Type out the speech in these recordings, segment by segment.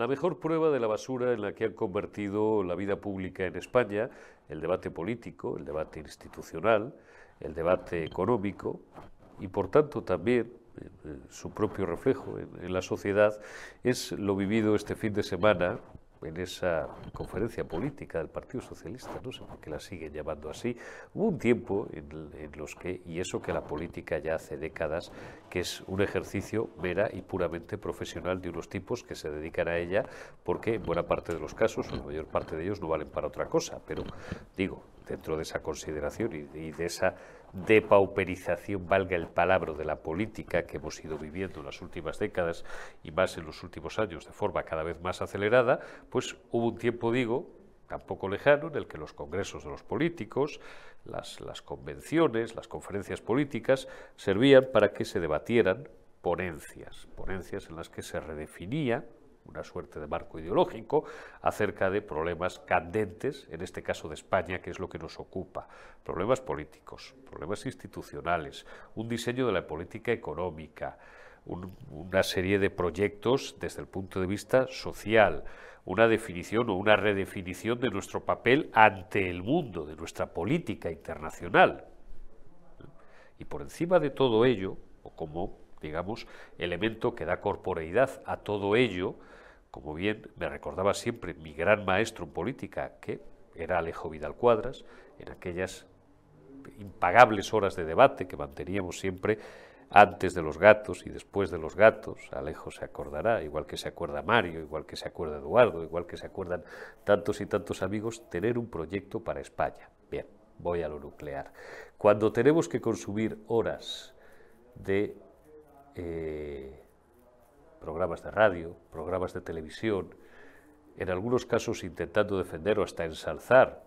la mejor prueba de la basura en la que han convertido la vida pública en España, el debate político, el debate institucional, el debate económico y por tanto también eh, eh, su propio reflejo en, la sociedad es lo vivido este fin de semana en esa conferencia política del Partido Socialista, no sé por qué la siguen llamando así, hubo un tiempo en, los que, y eso que la política ya hace décadas, que es un ejercicio mera y puramente profesional de unos tipos que se dedican a ella, porque en buena parte de los casos, o la mayor parte de ellos, no valen para otra cosa, pero digo, dentro de esa consideración y, de esa depauperización, valga el palabra, de la política que hemos ido viviendo en las últimas décadas y más en los últimos años de forma cada vez más acelerada, pues hubo un tiempo, digo, tampoco lejano, en el que los congresos de los políticos, las, las convenciones, las conferencias políticas, servían para que se debatieran ponencias, ponencias en las que se redefinía una suerte de marco ideológico acerca de problemas candentes, en este caso de España, que es lo que nos ocupa, problemas políticos, problemas institucionales, un diseño de la política económica, una serie de proyectos desde el punto de vista social, una definición o una redefinición de nuestro papel ante el mundo, de nuestra política internacional. Y por encima de todo ello, o como, digamos, elemento que da corporeidad a todo ello, como bien me recordaba siempre mi gran maestro en política, que era Alejo Vidal Cuadras, en aquellas impagables horas de debate que manteníamos siempre antes de los gatos y después de los gatos, Alejo se acordará, igual que se acuerda Mario, igual que se acuerda Eduardo, igual que se acuerdan tantos y tantos amigos, tener un proyecto para España. Bien, voy a lo nuclear. Cuando tenemos que consumir horas de eh, programas de radio, programas de televisión, en algunos casos intentando defender o hasta ensalzar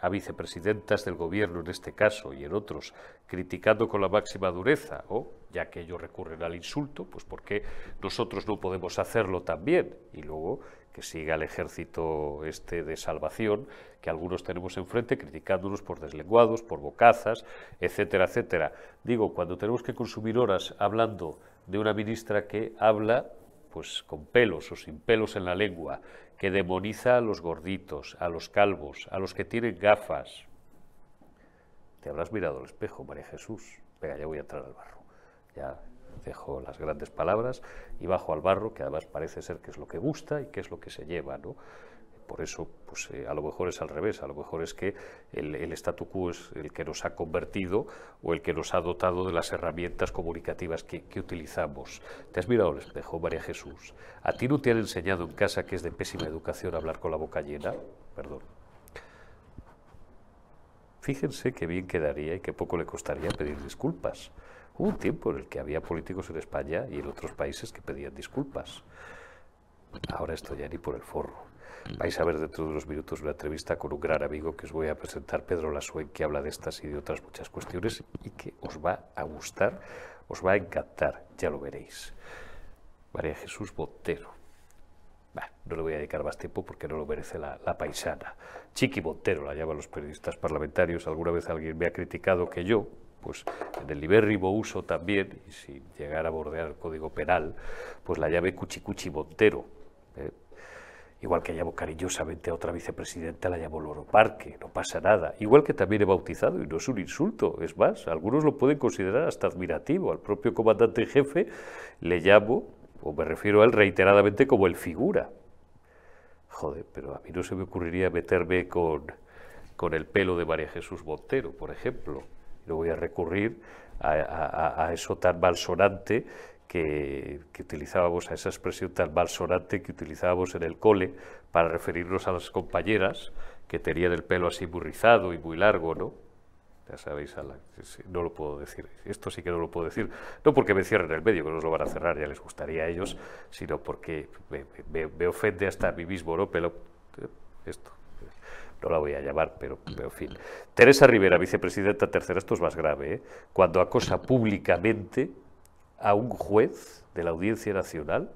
a vicepresidentas del gobierno en este caso y en otros criticando con la máxima dureza o ya que ellos recurren al insulto, pues ¿por qué nosotros no podemos hacerlo también? Y luego que siga el ejército este de salvación que algunos tenemos enfrente criticándonos por deslenguados, por bocazas, etcétera, etcétera. Digo, cuando tenemos que consumir horas hablando de una ministra que habla pues con pelos o sin pelos en la lengua, que demoniza a los gorditos, a los calvos, a los que tienen gafas. Te habrás mirado al espejo, María Jesús. Venga, ya voy a entrar al barro. Ya dejo las grandes palabras y bajo al barro, que además parece ser que es lo que gusta y que es lo que se lleva, ¿no? Por eso, pues eh, a lo mejor es al revés, a lo mejor es que el, el, statu quo es el que nos ha convertido o el que nos ha dotado de las herramientas comunicativas que, que utilizamos. ¿Te has mirado al espejo, María Jesús? ¿A ti no te han enseñado en casa que es de pésima educación hablar con la boca llena? Perdón. Fíjense qué bien quedaría y qué poco le costaría pedir disculpas. Hubo un tiempo en el que había políticos en España y en otros países que pedían disculpas. Ahora estoy ya ni por el forro. Vais a ver dentro de unos minutos una entrevista con un gran amigo que os voy a presentar, Pedro Lasuen, que habla de estas y de otras muchas cuestiones y que os va a gustar, os va a encantar, ya lo veréis. María Jesús Montero. no le voy a dedicar más tiempo porque no lo merece la, la, paisana. Chiqui Montero la llaman los periodistas parlamentarios. Alguna vez alguien me ha criticado que yo, pues en el libérrimo uso también, y sin llegar a bordear el Código Penal, pues la llame Cuchicuchi Montero. ¿eh? Igual que llamo cariñosamente a otra vicepresidenta, la llamo Loro Parque, no pasa nada. Igual que también he bautizado, y no es un insulto, es más, algunos lo pueden considerar hasta admirativo. Al propio comandante en jefe le llamo, o me refiero a él reiteradamente como el figura. Joder, pero a mí no se me ocurriría meterme con, con el pelo de María Jesús Montero, por ejemplo. No voy a recurrir a, a eso tan malsonante que, utilizábamos, a esa expresión tan malsonante que utilizábamos en el cole para referirnos a las compañeras que tenían el pelo así muy rizado y muy largo, ¿no? Ya sabéis, no lo puedo decir. Esto sí que no lo puedo decir. No porque me cierren el medio, que no lo van a cerrar, ya les gustaría a ellos, sino porque me, ofende hasta a mí mismo, ¿no? Pero esto, no la voy a llamar, pero, en fin. Teresa Rivera, vicepresidenta tercera, esto es más grave, ¿eh? Cuando acosa públicamente a un juez de la Audiencia Nacional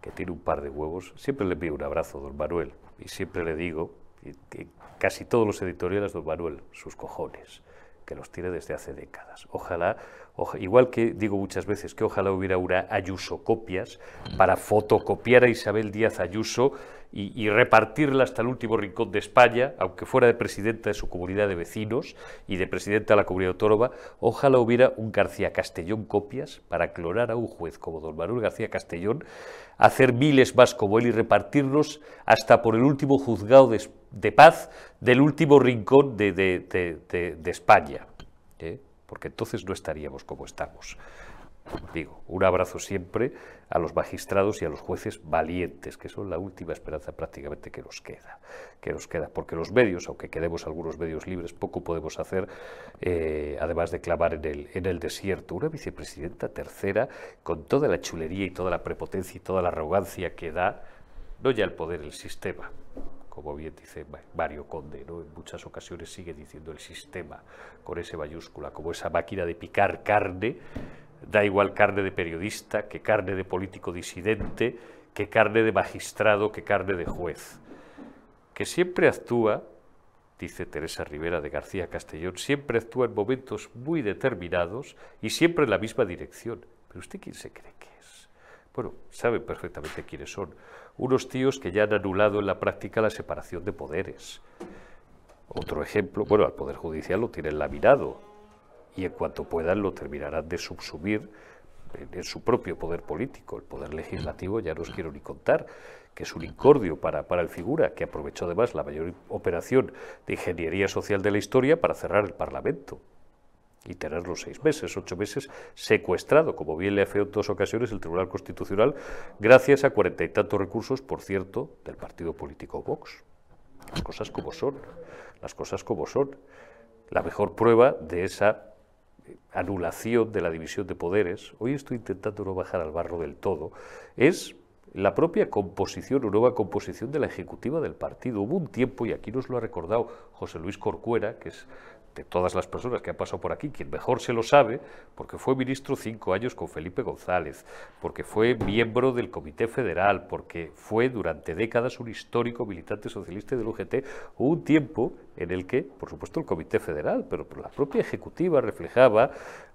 que tiene un par de huevos, siempre le envío un abrazo, don Manuel, y siempre le digo que casi todos los editoriales, don Manuel, sus cojones, que los tiene desde hace décadas. Ojalá, igual que digo muchas veces que ojalá hubiera una Ayuso copias para fotocopiar a Isabel Díaz Ayuso y, repartirla hasta el último rincón de España, aunque fuera de presidenta de su comunidad de vecinos y de presidenta de la comunidad autónoma, ojalá hubiera un García Castellón copias para clonar a un juez como don Manuel García Castellón, hacer miles más como él y repartirlos hasta por el último juzgado de, paz del último rincón de, España, ¿eh? porque entonces no estaríamos como estamos. Digo, un abrazo siempre a los magistrados y a los jueces valientes, que son la última esperanza prácticamente que nos queda, que nos queda, porque los medios, aunque queremos algunos medios libres, poco podemos hacer, eh, además de clamar en el, en el desierto. Una vicepresidenta tercera, con toda la chulería y toda la prepotencia y toda la arrogancia que da, no ya el poder, el sistema, como bien dice Mario Conde, en muchas ocasiones sigue diciendo el sistema, con ese mayúscula, como esa máquina de picar carne, Da igual carne de periodista, que carne de político disidente, que carne de magistrado, que carne de juez. Que siempre actúa, dice Teresa Rivera de García Castellón, siempre actúa en momentos muy determinados y siempre en la misma dirección. Pero usted quién se cree que es? Bueno, sabe perfectamente quiénes son. Unos tíos que ya han anulado en la práctica la separación de poderes. Otro ejemplo, bueno, al Poder Judicial lo tienen laminado, y en cuanto puedan lo terminarán de subsumir en, su propio poder político. El poder legislativo ya no os quiero ni contar, que es un incordio para, para el figura, que aprovechó además la mayor operación de ingeniería social de la historia para cerrar el Parlamento y tenerlo seis meses, ocho meses secuestrado, como bien le ha en dos ocasiones el Tribunal Constitucional, gracias a cuarenta y tantos recursos, por cierto, del partido político Vox. Las cosas como son, las cosas como son. La mejor prueba de esa anulación de la división de poderes, hoy estoy intentando no bajar al barro del todo, es la propia composición o nueva composición de la ejecutiva del partido. Hubo un tiempo, y aquí nos lo ha recordado José Luis Corcuera, que es de todas las personas que han pasado por aquí, quien mejor se lo sabe, porque fue ministro cinco años con Felipe González, porque fue miembro del Comité Federal, porque fue durante décadas un histórico militante socialista del UGT, hubo un tiempo en el que, por supuesto, el Comité Federal, pero la propia ejecutiva reflejaba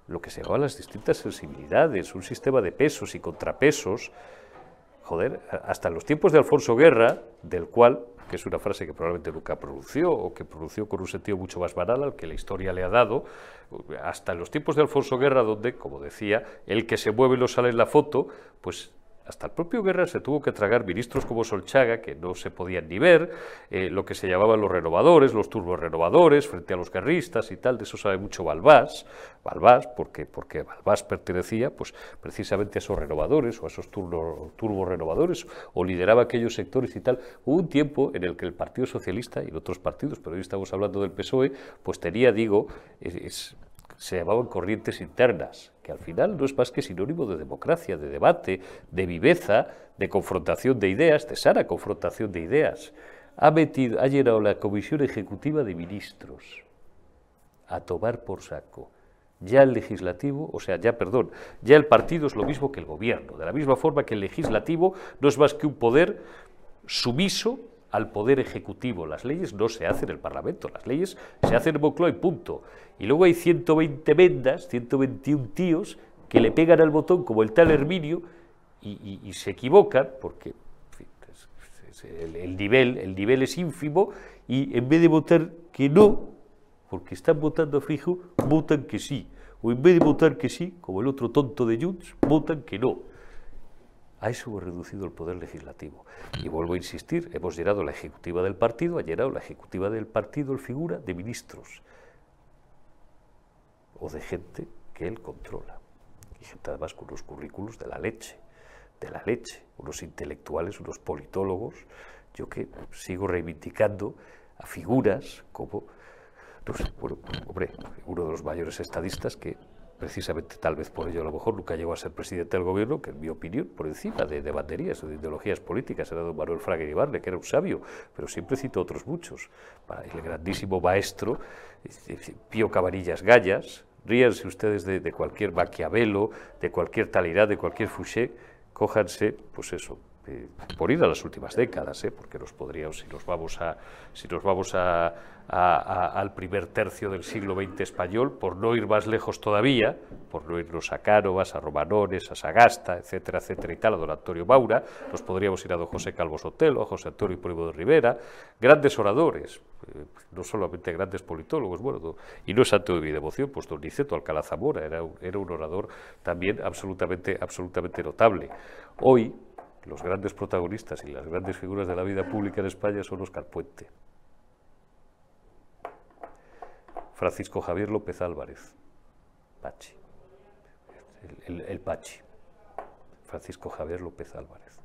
lo que se llamaban las distintas sensibilidades, un sistema de pesos y contrapesos, joder, hasta los tiempos de Alfonso Guerra, del cual que es una frase que probablemente nunca pronunció o que pronunció con un sentido mucho más banal al que la historia le ha dado, hasta en los tiempos de Alfonso Guerra, donde, como decía, el que se mueve no sale en la foto, pues hasta el propio Guerra se tuvo que tragar ministros como Solchaga, que no se podían ni ver, eh, lo que se llamaban los renovadores, los turborenovadores, frente a los guerristas y tal, de eso sabe mucho Balbás, Balbás, porque, porque Balbás pertenecía pues, precisamente a esos renovadores o a esos turbo, renovadores, o lideraba aquellos sectores y tal. Hubo un tiempo en el que el Partido Socialista y en otros partidos, pero hoy estamos hablando del PSOE, pues tenía, digo, se llamaban corrientes internas, al final no es más que sinónimo de democracia, de debate, de viveza, de confrontación de ideas, de sana confrontación de ideas. Ha, metido, ha llenado la Comisión Ejecutiva de Ministros a tomar por saco. Ya el legislativo, o sea, ya, perdón, ya el partido es lo mismo que el gobierno, de la misma forma que el legislativo no es más que un poder sumiso al poder ejecutivo. Las leyes no se hacen en el Parlamento, las leyes se hacen en Moncloa y punto. Y luego hay 120 vendas, 121 tíos que le pegan al botón como el tal Herminio y, se equivocan porque el, nivel, el nivel es ínfimo y en vez de votar que no, porque están votando a fijo, votan que sí. O en vez de votar que sí, como el otro tonto de Junts, votan que no. A eso hemos reducido el poder legislativo. Y vuelvo a insistir, hemos llenado la ejecutiva del partido, ha llenado la ejecutiva del partido el figura de ministros o de gente que él controla. Y gente además con unos currículos de la leche, de la leche, unos intelectuales, unos politólogos. Yo que sigo reivindicando a figuras como, no sé, bueno, hombre, uno de los mayores estadistas que precisamente tal vez por ello a lo mejor nunca llegó a ser presidente del gobierno, que en mi opinión, por encima de, de banderías o de ideologías políticas, era don Manuel Fraga Ibarne, que era un sabio, pero siempre cito otros muchos. El grandísimo maestro Pío Cabanillas Gallas, ríanse ustedes de, cualquier Maquiavelo, de cualquier Talidad, de cualquier Fouché, cójanse, pues eso, eh, por ir a las últimas décadas, ¿eh? porque nos podríamos, si nos vamos, a, si nos vamos a, al primer tercio del siglo XX español, por no ir más lejos todavía, por no irnos a Cánovas, a Romanones, a Sagasta, etcétera, etcétera y tal, a don Antonio Maura, nos podríamos ir a don José Calvo Sotelo, a José Antonio Primo de Rivera, grandes oradores, eh, no solamente grandes politólogos, bueno, y no es santo de mi devoción, pues don Niceto Alcalá Zamora era un, era un orador también absolutamente, absolutamente notable. Hoy, los grandes protagonistas y las grandes figuras de la vida pública en España son Oscar Puente, Francisco Javier López Álvarez, Pachi, el, Pachi, Francisco Javier López Álvarez,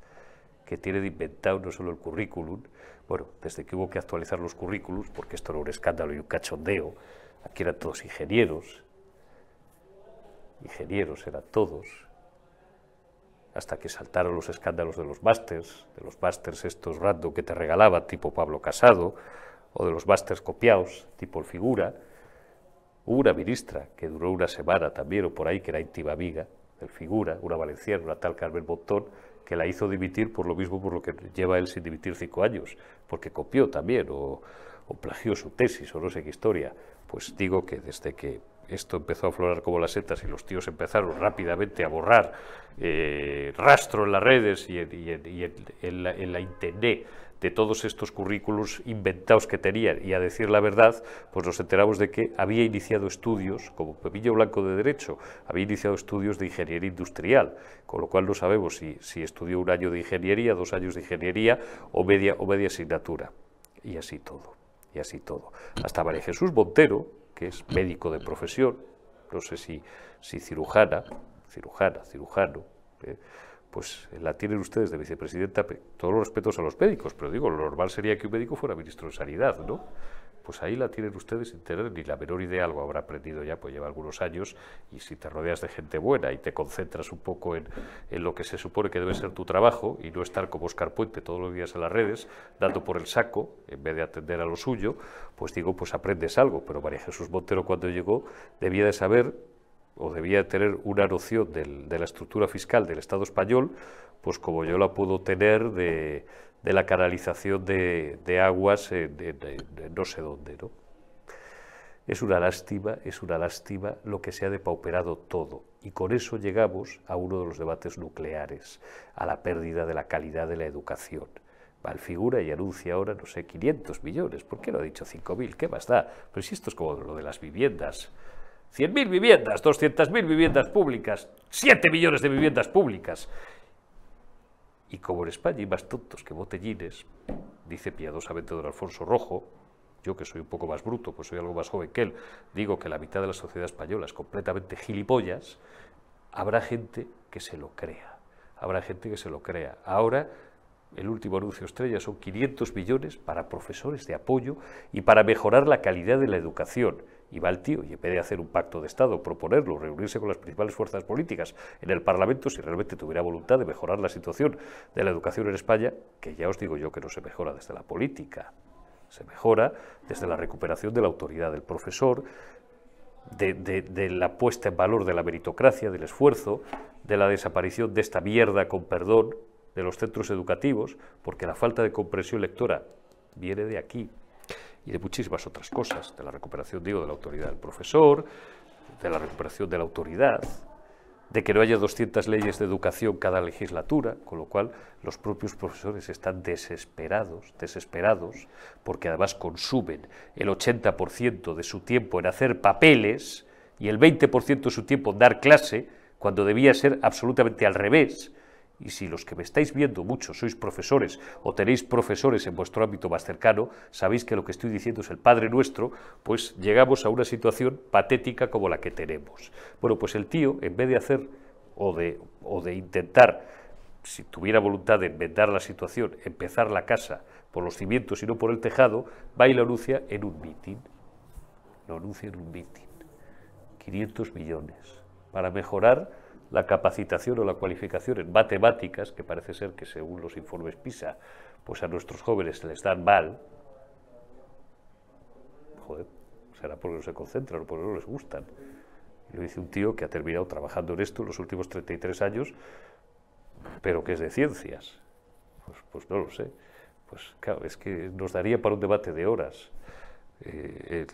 que tiene de inventado no solo el currículum, bueno, desde que hubo que actualizar los currículums, porque esto era un escándalo y un cachondeo, aquí eran todos ingenieros, ingenieros eran todos, hasta que saltaron los escándalos de los másters, de los másters estos random que te regalaba, tipo Pablo Casado, o de los másters copiados, tipo el Figura. Hubo una ministra que duró una semana también, o por ahí, que era íntima amiga del Figura, una valenciana, una tal Carmen Bontón, que la hizo dimitir por lo mismo por lo que lleva él sin dimitir cinco años, porque copió también, o, o plagió su tesis, o no sé qué historia. Pues digo que desde que esto empezó a aflorar como las setas y los tíos empezaron rápidamente a borrar eh, rastro en las redes y, en, la, internet de todos estos currículos inventados que tenían y a decir la verdad, pues nos enteramos de que había iniciado estudios, como Pepillo Blanco de Derecho, había iniciado estudios de ingeniería industrial, con lo cual no sabemos si, si estudió un año de ingeniería, dos años de ingeniería o media, o media asignatura. Y así todo, y así todo. Hasta María Jesús Montero, que es médico de profesión, no sé si, si cirujana, cirujana, cirujano, eh, pues la tienen ustedes de vicepresidenta, todos los respetos a los médicos, pero digo, lo normal sería que un médico fuera ministro de Sanidad, ¿no? Pues ahí la tienen ustedes sin tener ni la menor idea, algo habrá aprendido ya, pues lleva algunos años, y si te rodeas de gente buena y te concentras un poco en, lo que se supone que debe ser tu trabajo y no estar como Oscar Puente todos los días en las redes, dando por el saco, en vez de atender a lo suyo, pues digo, pues aprendes algo. Pero María Jesús Montero cuando llegó debía de saber o debía tener una noción de la estructura fiscal del Estado español, pues como yo la puedo tener de, la canalización de, aguas de, no sé dónde. ¿no? Es una lástima, es una lástima lo que se ha depauperado todo. Y con eso llegamos a uno de los debates nucleares, a la pérdida de la calidad de la educación. figura y anuncia ahora, no sé, 500 millones. ¿Por qué no ha dicho 5.000? ¿Qué más da? Pero si esto es como lo de las viviendas. 100.000 viviendas, 200.000 viviendas públicas, 7 millones de viviendas públicas. Y como en España hay más tontos que botellines, dice piadosamente don Alfonso Rojo, yo que soy un poco más bruto, pues soy algo más joven que él, digo que la mitad de la sociedad española es completamente gilipollas, habrá gente que se lo crea, habrá gente que se lo crea. Ahora, el último anuncio estrella son 500 millones para profesores de apoyo y para mejorar la calidad de la educación y va el tío, y en vez de hacer un pacto de Estado, proponerlo, reunirse con las principales fuerzas políticas en el Parlamento, si realmente tuviera voluntad de mejorar la situación de la educación en España, que ya os digo yo que no se mejora desde la política, se mejora desde la recuperación de la autoridad del profesor, de, la puesta en valor de la meritocracia, del esfuerzo, de la desaparición de esta mierda, con perdón, de los centros educativos, porque la falta de comprensión lectora viene de aquí, y de muchísimas otras cosas, de la recuperación, digo, de la autoridad del profesor, de la recuperación de la autoridad, de que no haya 200 leyes de educación cada legislatura, con lo cual los propios profesores están desesperados, desesperados, porque además consumen el 80% de su tiempo en hacer papeles y el 20% de su tiempo en dar clase, cuando debía ser absolutamente al revés, y si los que me estáis viendo muchos sois profesores o tenéis profesores en vuestro ámbito más cercano, sabéis que lo que estoy diciendo es el Padre Nuestro, pues llegamos a una situación patética como la que tenemos. Bueno, pues el tío, en vez de hacer o de, o de intentar, si tuviera voluntad de enmendar la situación, empezar la casa por los cimientos y no por el tejado, va y lo anuncia en un mitin. Lo anuncia en un mitin. 500 millones para mejorar la capacitación o la cualificación en matemáticas, que parece ser que según los informes PISA, pues a nuestros jóvenes les dan mal, joder, será porque no se concentran o porque no les gustan. Lo dice un tío que ha terminado trabajando en esto en los últimos 33 años, pero que es de ciencias. Pues, pues no lo sé. Pues claro, es que nos daría para un debate de horas. Eh,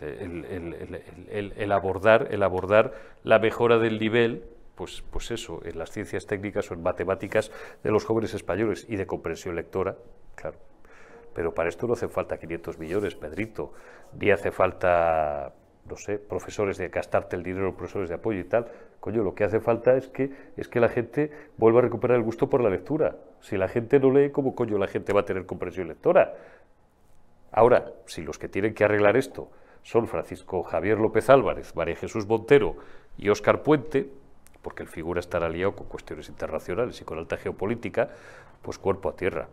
el, abordar, el abordar la mejora del nivel, pues, pues eso, en las ciencias técnicas o en matemáticas de los jóvenes españoles y de comprensión lectora, claro. Pero para esto no hace falta 500 millones, Pedrito, ni hace falta, no sé, profesores de gastarte el dinero, profesores de apoyo y tal. Coño, lo que hace falta es que, es que la gente vuelva a recuperar el gusto por la lectura. Si la gente no lee, ¿cómo coño la gente va a tener comprensión lectora? Ahora, si los que tienen que arreglar esto son Francisco Javier López Álvarez, María Jesús Montero y Óscar Puente, porque el figura estará liado con cuestiones internacionales y con alta geopolítica, pues cuerpo a tierra.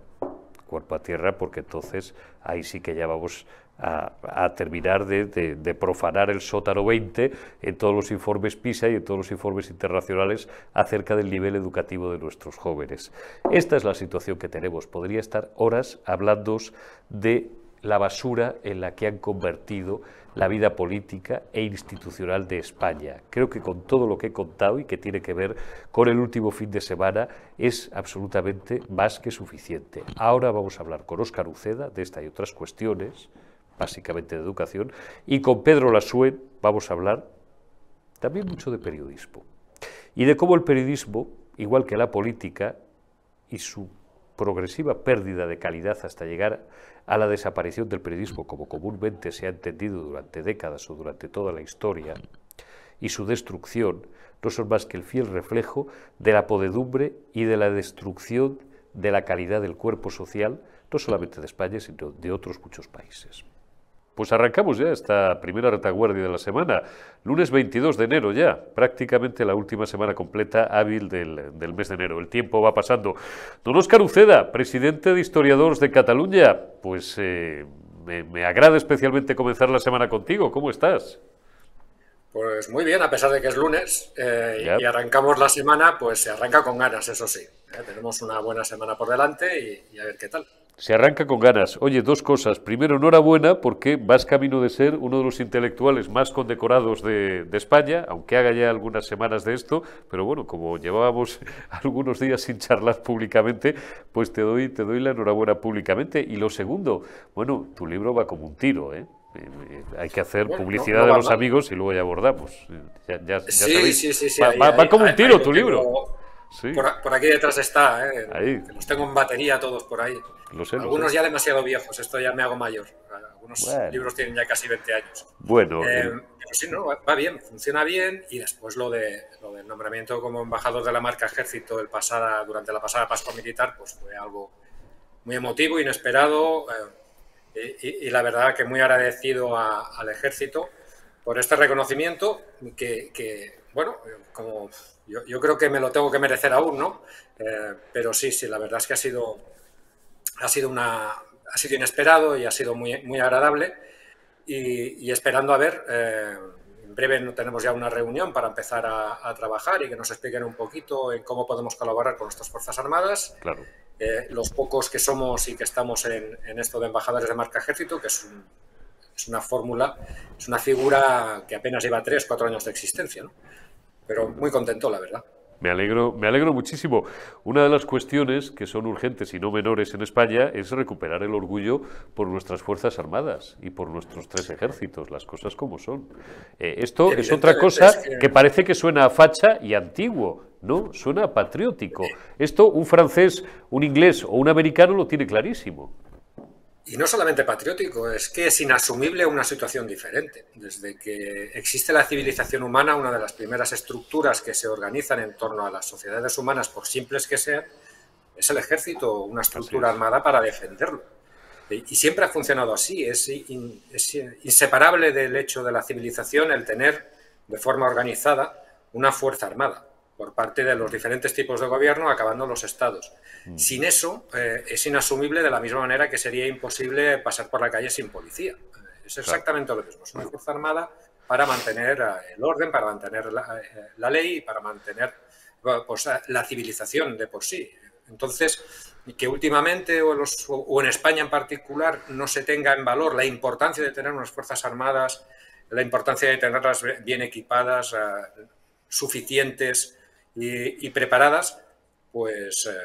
Cuerpo a tierra, porque entonces ahí sí que ya vamos a, terminar de, profanar el sótano 20 en todos los informes PISA y en todos los informes internacionales acerca del nivel educativo de nuestros jóvenes. Esta es la situación que tenemos. Podría estar horas hablando de la basura en la que han convertido la vida política e institucional de España. Creo que con todo lo que he contado y que tiene que ver con el último fin de semana es absolutamente más que suficiente. Ahora vamos a hablar con Óscar Uceda de esta y otras cuestiones, básicamente de educación, y con Pedro Lasue vamos a hablar también mucho de periodismo y de cómo el periodismo, igual que la política y su progresiva pérdida de calidad hasta llegar a la desaparición del periodismo como comúnmente se ha entendido durante décadas o durante toda la historia, y su destrucción no son más que el fiel reflejo de la podedumbre y de la destrucción de la calidad del cuerpo social, no solamente de España, sino de otros muchos países. Pues arrancamos ya esta primera retaguardia de la semana, lunes 22 de enero ya, prácticamente la última semana completa hábil del, mes de enero. El tiempo va pasando. Don Óscar Uceda, presidente de Historiadores de Cataluña, pues eh, me, agrada especialmente comenzar la semana contigo. ¿Cómo estás? Pues muy bien, a pesar de que es lunes eh, y arrancamos la semana, pues se arranca con ganas, eso sí. ¿eh? tenemos una buena semana por delante y a ver qué tal. Se arranca con ganas. Oye, dos cosas. Primero, enhorabuena porque vas camino de ser uno de los intelectuales más condecorados de, España, aunque haga ya algunas semanas de esto, pero bueno, como llevábamos algunos días sin charlar públicamente, pues te doy, te doy la enhorabuena públicamente. Y lo segundo, bueno, tu libro va como un tiro, ¿eh? eh, eh hay que hacer publicidad de los amigos y luego ya abordamos. Ya, sí, sí, sí, Va, como un tiro tu libro. Por, aquí detrás está, ¿eh? los tengo en batería todos por ahí. Algunos ya demasiado viejos, esto ya me hago mayor. Algunos libros tienen ya casi 20 años. Bueno. Eh, pero sí, no, va bien, funciona bien. Y después lo, de, lo del nombramiento como embajador de la marca Ejército el pasada, durante la pasada Pascua Militar, pues fue algo muy emotivo, inesperado. Eh, y, la verdad que muy agradecido al Ejército por este reconocimiento que, que bueno, como yo, creo que me lo tengo que merecer aún, ¿no? Eh, pero sí, sí, la verdad es que ha sido, ha sido, una, ha sido inesperado y ha sido muy, muy agradable. Y, esperando a ver, eh, en breve tenemos ya una reunión para empezar a, trabajar y que nos expliquen un poquito en cómo podemos colaborar con nuestras Fuerzas Armadas. Claro. Eh, los pocos que somos y que estamos en, en esto de embajadores de marca ejército, que es, es una fórmula, es una figura que apenas lleva tres, cuatro años de existencia. ¿no? Pero muy contento, la verdad. Me alegro, me alegro muchísimo. Una de las cuestiones que son urgentes y no menores en España es recuperar el orgullo por nuestras Fuerzas Armadas y por nuestros tres ejércitos, las cosas como son. Eh, esto es otra cosa que... parece que suena a facha y antiguo, ¿no? Suena patriótico. Esto un francés, un inglés o un americano lo tiene clarísimo. Y no solamente patriótico, es que es inasumible una situación diferente. Desde que existe la civilización humana, una de las primeras estructuras que se organizan en torno a las sociedades humanas, por simples que sean, es el ejército, una estructura armada para defenderlo. Y siempre ha funcionado así, es, es inseparable del hecho de la civilización el tener de forma organizada una fuerza armada por parte de los diferentes tipos de gobierno, acabando los estados. Mm. Sin eso, eh, es inasumible de la misma manera que sería imposible pasar por la calle sin policía. Es exactamente lo mismo. Es una fuerza armada para mantener eh, el orden, para mantener la, eh, ley y para mantener pues, la civilización de por sí. Entonces, que últimamente, o, o, en España en particular, no se tenga en valor la importancia de tener unas fuerzas armadas, la importancia de tenerlas bien equipadas, suficientes, y, preparadas, pues, eh,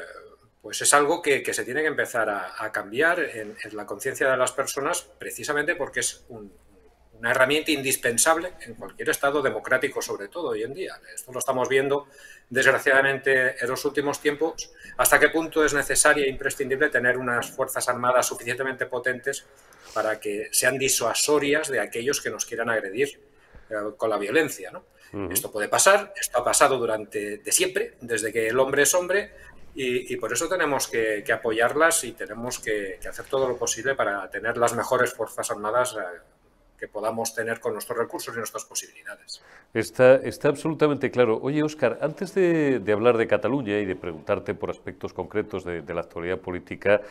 pues es algo que, se tiene que empezar a, cambiar en, la conciencia de las personas precisamente porque es una herramienta indispensable en cualquier Estado democrático, sobre todo hoy en día. Esto lo estamos viendo, desgraciadamente, en los últimos tiempos, hasta qué punto es necesaria e imprescindible tener unas Fuerzas Armadas suficientemente potentes para que sean disuasorias de aquellos que nos quieran agredir con la violencia. Esto puede pasar, esto ha pasado durante de siempre, desde que el hombre es hombre, y, por eso tenemos que, apoyarlas y tenemos que, hacer todo lo posible para tener las mejores Fuerzas Armadas eh, que podamos tener con nuestros recursos y nuestras posibilidades. Está, está absolutamente claro. Oye, Óscar, antes de, hablar de Cataluña y de preguntarte por aspectos concretos de, de, la actualidad política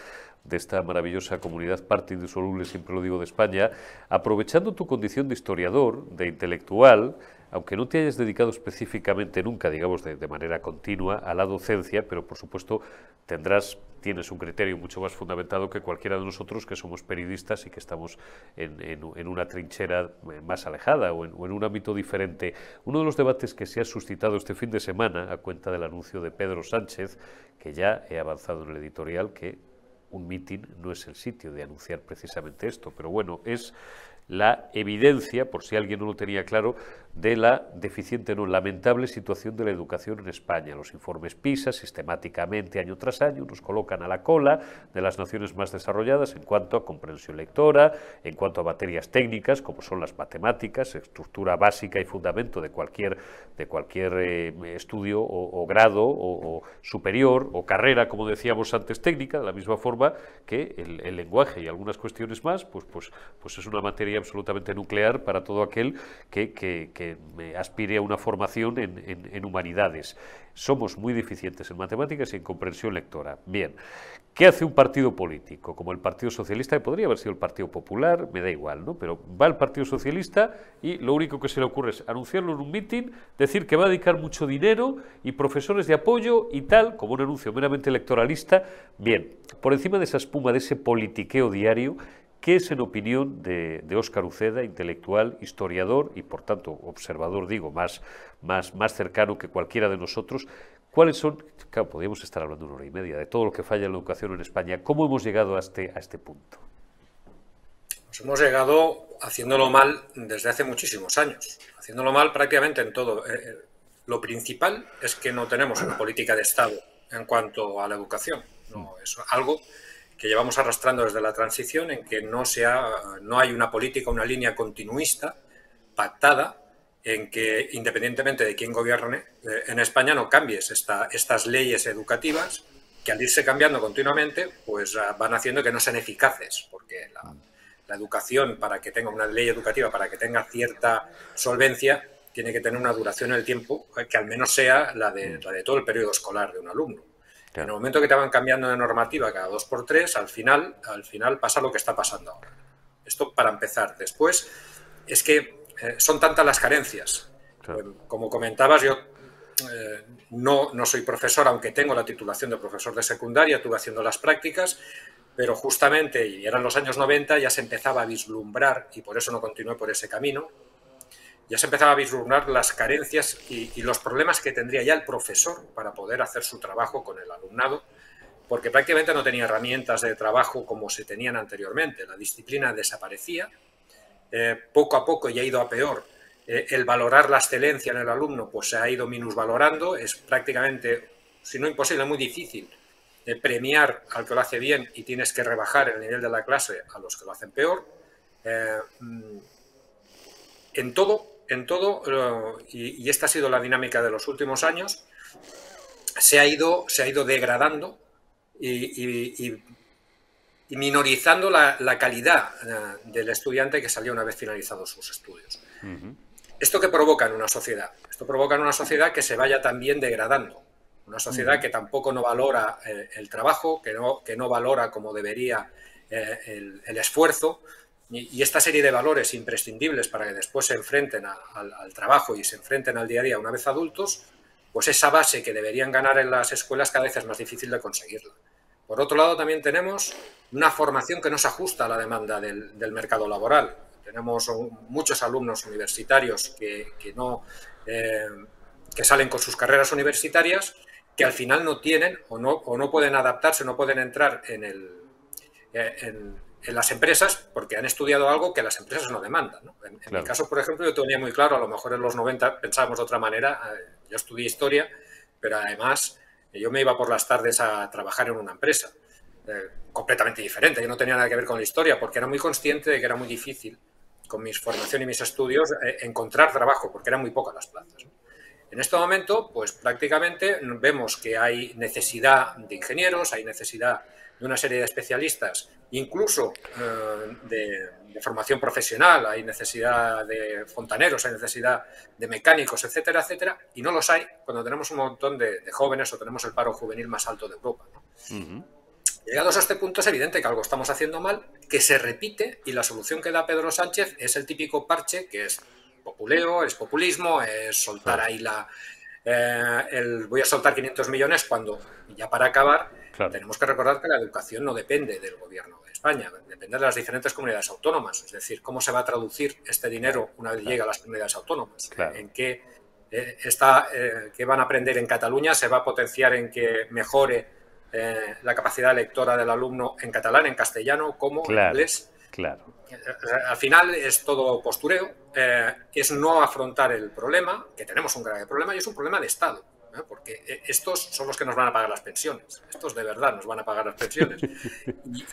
de esta maravillosa comunidad parte indisoluble, siempre lo digo, de España, aprovechando tu condición de historiador, de intelectual, aunque no te hayas dedicado específicamente nunca, digamos, de, manera continua a la docencia, pero por supuesto tendrás, tienes un criterio mucho más fundamentado que cualquiera de nosotros que somos periodistas y que estamos en, una trinchera eh, más alejada o en, un ámbito diferente. Uno de los debates que se ha suscitado este fin de semana, a cuenta del anuncio de Pedro Sánchez, que ya he avanzado en el editorial, que un mitin no es el sitio de anunciar precisamente esto, pero bueno, es la evidencia, por si alguien no lo tenía claro, de la deficiente, no, lamentable situación de la educación en España. Los informes PISA sistemáticamente, año tras año, nos colocan a la cola de las naciones más desarrolladas en cuanto a comprensión lectora, en cuanto a materias técnicas, como son las matemáticas, estructura básica y fundamento de cualquier, de cualquier eh, estudio o, grado o, superior o carrera, como decíamos antes, técnica, de la misma forma que el, lenguaje y algunas cuestiones más, pues, pues, pues es una materia absolutamente nuclear para todo aquel que, que me aspire a una formación en, humanidades. Somos muy deficientes en matemáticas y en comprensión lectora. Bien, ¿qué hace un partido político? Como el Partido Socialista, que podría haber sido el Partido Popular, me da igual, ¿no? Pero va el Partido Socialista y lo único que se le ocurre es anunciarlo en un mitin, decir que va a dedicar mucho dinero y profesores de apoyo y tal, como un anuncio meramente electoralista. Bien, por encima de esa espuma, de ese politiqueo diario, ¿Qué es, en opinión de, Óscar Uceda, intelectual, historiador y, por tanto, observador, digo, más, más, más cercano que cualquiera de nosotros, cuáles son, claro, podríamos estar hablando una hora y media de todo lo que falla en la educación en España, ¿cómo hemos llegado a este, a este punto? Pues hemos llegado haciéndolo mal desde hace muchísimos años, haciéndolo mal prácticamente en todo. Eh, eh, lo principal es que no tenemos una política de Estado en cuanto a la educación. No, es algo que llevamos arrastrando desde la transición en que no, sea, no hay una política, una línea continuista pactada en que independientemente de quién gobierne eh, en España no cambies esta, estas leyes educativas que al irse cambiando continuamente pues ah, van haciendo que no sean eficaces porque la, la educación para que tenga una ley educativa para que tenga cierta solvencia tiene que tener una duración en el tiempo que al menos sea la de, la de todo el periodo escolar de un alumno. En el momento que te van cambiando de normativa cada dos por tres, al final, al final pasa lo que está pasando ahora. Esto para empezar. Después, es que eh, son tantas las carencias. Eh, como comentabas, yo eh, no, no soy profesor, aunque tengo la titulación de profesor de secundaria, estuve haciendo las prácticas, pero justamente, y eran los años 90, ya se empezaba a vislumbrar, y por eso no continué por ese camino, ya se empezaba a vislumbrar las carencias y, los problemas que tendría ya el profesor para poder hacer su trabajo con el alumnado, porque prácticamente no tenía herramientas de trabajo como se tenían anteriormente. La disciplina desaparecía, eh, poco a poco y ha ido a peor. Eh, el valorar la excelencia en el alumno pues se ha ido minusvalorando, es prácticamente, si no imposible, muy difícil eh, premiar al que lo hace bien y tienes que rebajar el nivel de la clase a los que lo hacen peor. Mm, en todo en todo, y, esta ha sido la dinámica de los últimos años, se ha ido, se ha ido degradando y, minorizando la, calidad eh, del estudiante que salió una vez finalizados sus estudios. ¿Esto qué provoca en una sociedad? Esto provoca en una sociedad que se vaya también degradando. Una sociedad que tampoco no valora eh, el trabajo, que no, que no valora como debería eh, el, el esfuerzo, y, esta serie de valores imprescindibles para que después se enfrenten al trabajo y se enfrenten al día a día una vez adultos, pues esa base que deberían ganar en las escuelas cada vez es más difícil de conseguirla. Por otro lado, también tenemos una formación que no se ajusta a la demanda del, mercado laboral. Tenemos muchos alumnos universitarios que, no, eh, que salen con sus carreras universitarias que al final no tienen o no, o no pueden adaptarse, no pueden entrar en, el, eh, en, las empresas porque han estudiado algo que las empresas no demandan. En, mi caso, por ejemplo, yo tenía muy claro, a lo mejor en los 90 pensábamos de otra manera, eh, yo estudié historia, pero además yo me iba por las tardes a trabajar en una empresa eh, completamente diferente, que no tenía nada que ver con la historia, porque era muy consciente de que era muy difícil, con mi formación y mis estudios, encontrar trabajo, porque eran muy pocas las plazas. En este momento, pues prácticamente vemos que hay necesidad de ingenieros, hay necesidad de una serie de especialistas, incluso eh, de, formación profesional, hay necesidad de fontaneros, hay necesidad de mecánicos, etcétera, etcétera, y no los hay cuando tenemos un montón de, jóvenes o tenemos el paro juvenil más alto de Europa. Llegados a este punto es evidente que algo estamos haciendo mal, que se repite y la solución que da Pedro Sánchez es el típico parche que es populeo, es populismo, es soltar ahí la... Eh, el, voy a soltar 500 millones cuando, ya para acabar, tenemos que recordar que la educación no depende del gobierno de España, depende de las diferentes comunidades autónomas. Es decir, cómo se va a traducir este dinero una vez llega a las comunidades autónomas. En qué, eh, está, eh, qué van a aprender en Cataluña, se va a potenciar en que mejore la capacidad lectora del alumno en catalán, en castellano, como en inglés. Claro. Al final es todo postureo, eh, es no afrontar el problema, que tenemos un grave problema y es un problema de Estado, ¿eh? porque eh, estos son los que nos van a pagar las pensiones, estos de verdad nos van a pagar las pensiones.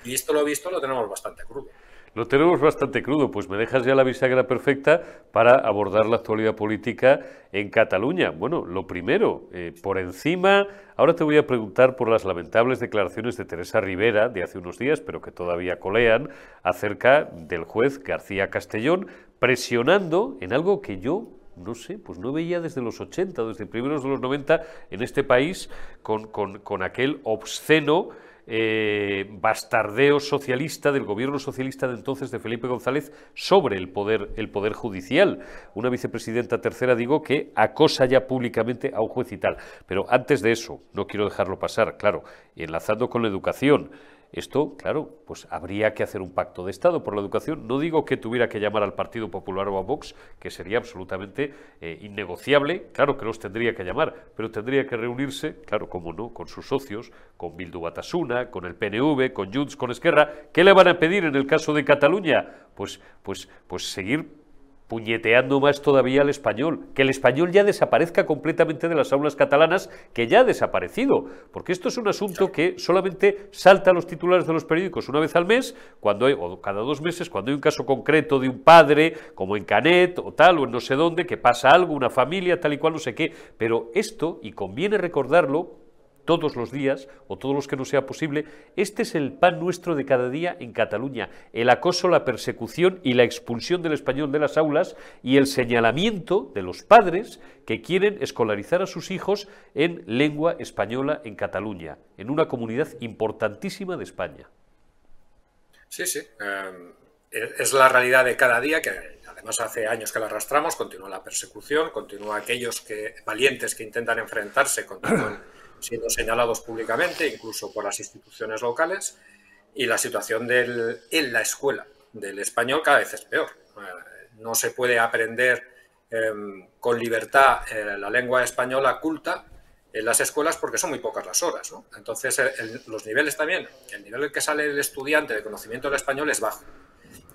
Y, esto lo visto lo tenemos bastante crudo. Lo tenemos bastante crudo, pues me dejas ya la bisagra perfecta para abordar la actualidad política en Cataluña. Bueno, lo primero, eh, por encima, ahora te voy a preguntar por las lamentables declaraciones de Teresa Rivera de hace unos días, pero que todavía colean, acerca del juez García Castellón, presionando en algo que yo no sé, pues no veía desde los 80, desde primeros de los 90 en este país con, con, aquel obsceno eh, bastardeo socialista del gobierno socialista de entonces de Felipe González sobre el poder, el poder judicial. Una vicepresidenta tercera, digo, que acosa ya públicamente a un juez y tal. Pero antes de eso, no quiero dejarlo pasar, claro, enlazando con la educación. Esto, claro, pues habría que hacer un pacto de Estado por la educación. No digo que tuviera que llamar al Partido Popular o a Vox, que sería absolutamente eh, innegociable. Claro que los tendría que llamar, pero tendría que reunirse, claro, como no, con sus socios, con Bildu Batasuna, con el PNV, con Junts, con Esquerra. ¿Qué le van a pedir en el caso de Cataluña? Pues, pues, pues seguir puñeteando más todavía al español, que el español ya desaparezca completamente de las aulas catalanas, que ya ha desaparecido, porque esto es un asunto que solamente salta a los titulares de los periódicos una vez al mes, cuando hay, o cada dos meses, cuando hay un caso concreto de un padre, como en Canet o tal, o en no sé dónde, que pasa algo, una familia, tal y cual, no sé qué, pero esto, y conviene recordarlo, todos los días o todos los que no sea posible, este es el pan nuestro de cada día en Cataluña, el acoso, la persecución y la expulsión del español de las aulas y el señalamiento de los padres que quieren escolarizar a sus hijos en lengua española en Cataluña, en una comunidad importantísima de España. Sí, sí. Em, es la realidad de cada día que además hace años que la arrastramos, continúa la persecución, continúa aquellos que valientes que intentan enfrentarse, continúan siendo señalados públicamente, incluso por las instituciones locales, y la situación del, en la escuela del español cada vez es peor. Eh, no se puede aprender em, con libertad eh, la lengua española culta en las escuelas porque son muy pocas las horas. Entonces, los niveles también, el nivel que sale el estudiante de conocimiento del español es bajo.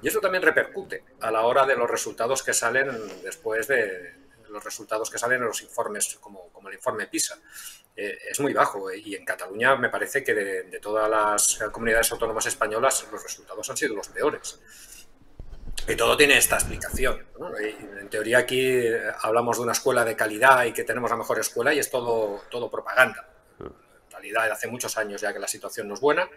Y eso también repercute a la hora de los resultados que salen después de los resultados que salen en los informes, como, como el informe PISA. Eh, es muy bajo eh, y en Cataluña me parece que de, todas las comunidades autónomas españolas los resultados han sido los peores. Y todo tiene esta explicación. En teoría aquí eh, hablamos de una escuela de calidad y que tenemos la mejor escuela y es todo, todo propaganda. En realidad hace muchos años ya que la situación no es buena,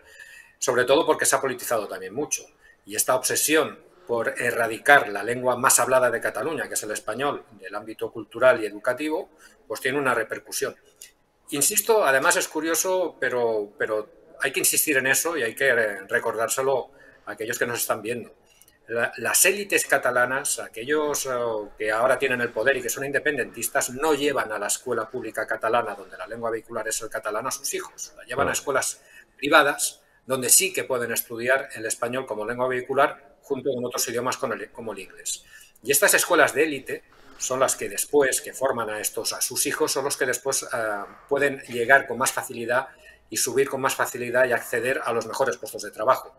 sobre todo porque se ha politizado también mucho. Y esta obsesión por erradicar la lengua más hablada de Cataluña, que es el español, del ámbito cultural y educativo, pues tiene una repercusión. Insisto, además es curioso, pero, pero hay que insistir en eso y hay que recordárselo a aquellos que nos están viendo. las élites catalanas, aquellos eh, que ahora tienen el poder y que son independentistas, no llevan a la escuela pública catalana, donde la lengua vehicular es el catalán, a sus hijos. La llevan a escuelas privadas, donde sí que pueden estudiar el español como lengua vehicular junto con otros idiomas como el inglés. Y estas escuelas de élite son las que después, que forman a estos, a sus hijos, son los que después pueden llegar con más facilidad y subir con más facilidad y acceder a los mejores puestos de trabajo.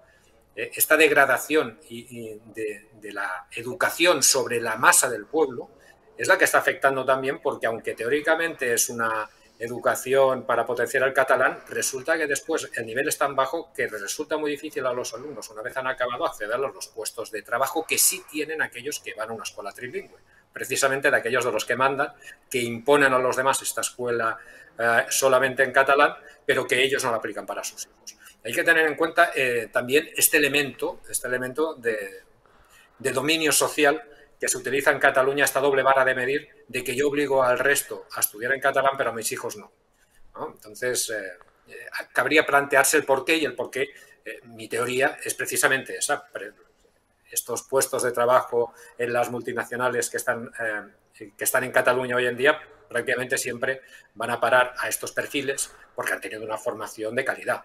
esta degradación de, de la educación sobre la masa del pueblo es la que está afectando también porque aunque teóricamente es una educación para potenciar el catalán, resulta que después el nivel es tan bajo que resulta muy difícil a los alumnos, una vez han acabado, acceder a los puestos de trabajo que sí tienen aquellos que van a una escuela trilingüe, precisamente de aquellos de los que mandan, que imponen a los demás esta escuela eh, solamente en catalán, pero que ellos no la aplican para sus hijos. Hay que tener en cuenta eh, también este elemento, este elemento de, dominio social que se utiliza en Cataluña esta doble vara de medir de que yo obligo al resto a estudiar en catalán, pero a mis hijos no. Entonces, eh, cabría plantearse el porqué y el porqué, eh, mi teoría es precisamente esa. Estos puestos de trabajo en las multinacionales que están, que están en Cataluña hoy en día prácticamente siempre van a parar a estos perfiles porque han tenido una formación de calidad.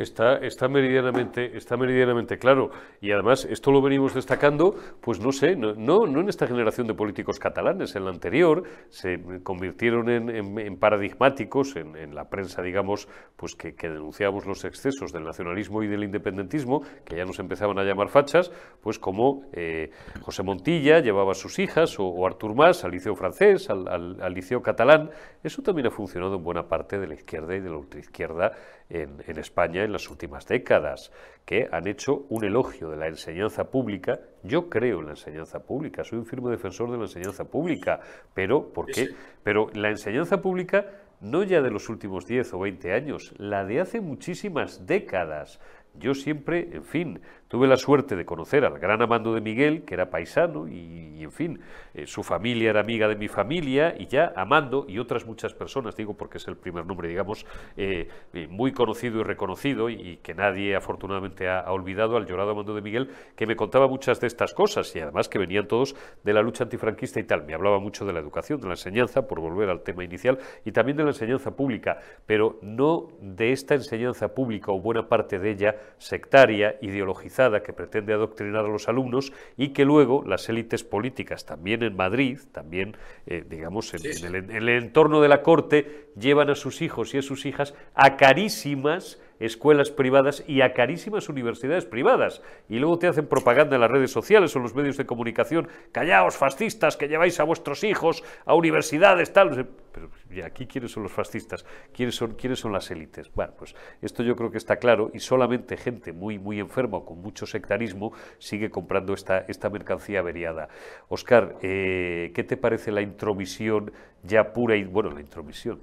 Está, meridianamente, claro. Y además, esto lo venimos destacando, pues no sé, no, no, en esta generación de políticos catalanes, en la anterior se convirtieron en, paradigmáticos en, la prensa, digamos, pues que, denunciábamos los excesos del nacionalismo y del independentismo, que ya nos empezaban a llamar fachas, pues como eh, José Montilla llevaba a sus hijas, o, Artur Mas al liceo francés, al, al liceo catalán. Eso también ha funcionado en buena parte de la izquierda y de la ultraizquierda en, España en las últimas décadas, que han hecho un elogio de la enseñanza pública. Yo creo en la enseñanza pública, soy un firme defensor de la enseñanza pública, pero ¿por qué? Pero la enseñanza pública no ya de los últimos 10 o 20 años, la de hace muchísimas décadas. Yo siempre, en fin, tuve la suerte de conocer al gran Amando de Miguel, que era paisano, y, en fin, eh, su familia era amiga de mi familia, y ya Amando y otras muchas personas, digo porque es el primer nombre, digamos, eh, eh, muy conocido y reconocido, y, que nadie afortunadamente ha, ha, olvidado, al llorado Amando de Miguel, que me contaba muchas de estas cosas, y además que venían todos de la lucha antifranquista y tal. Me hablaba mucho de la educación, de la enseñanza, por volver al tema inicial, y también de la enseñanza pública, pero no de esta enseñanza pública o buena parte de ella sectaria, ideologizada, que pretende adoctrinar a los alumnos y que luego las élites políticas, también en Madrid, también, eh, digamos, en, el, en el entorno de la corte, llevan a sus hijos y a sus hijas a carísimas escuelas privadas y a carísimas universidades privadas. Y luego te hacen propaganda en las redes sociales o en los medios de comunicación. Callaos, fascistas, que lleváis a vuestros hijos a universidades, tal. Pero ¿y aquí quiénes son los fascistas? ¿Quiénes son, quiénes son las élites? Bueno, pues esto yo creo que está claro y solamente gente muy, muy enferma o con mucho sectarismo sigue comprando esta, esta mercancía averiada. Oscar, eh, ¿qué te parece la intromisión ya pura y, bueno, la intromisión,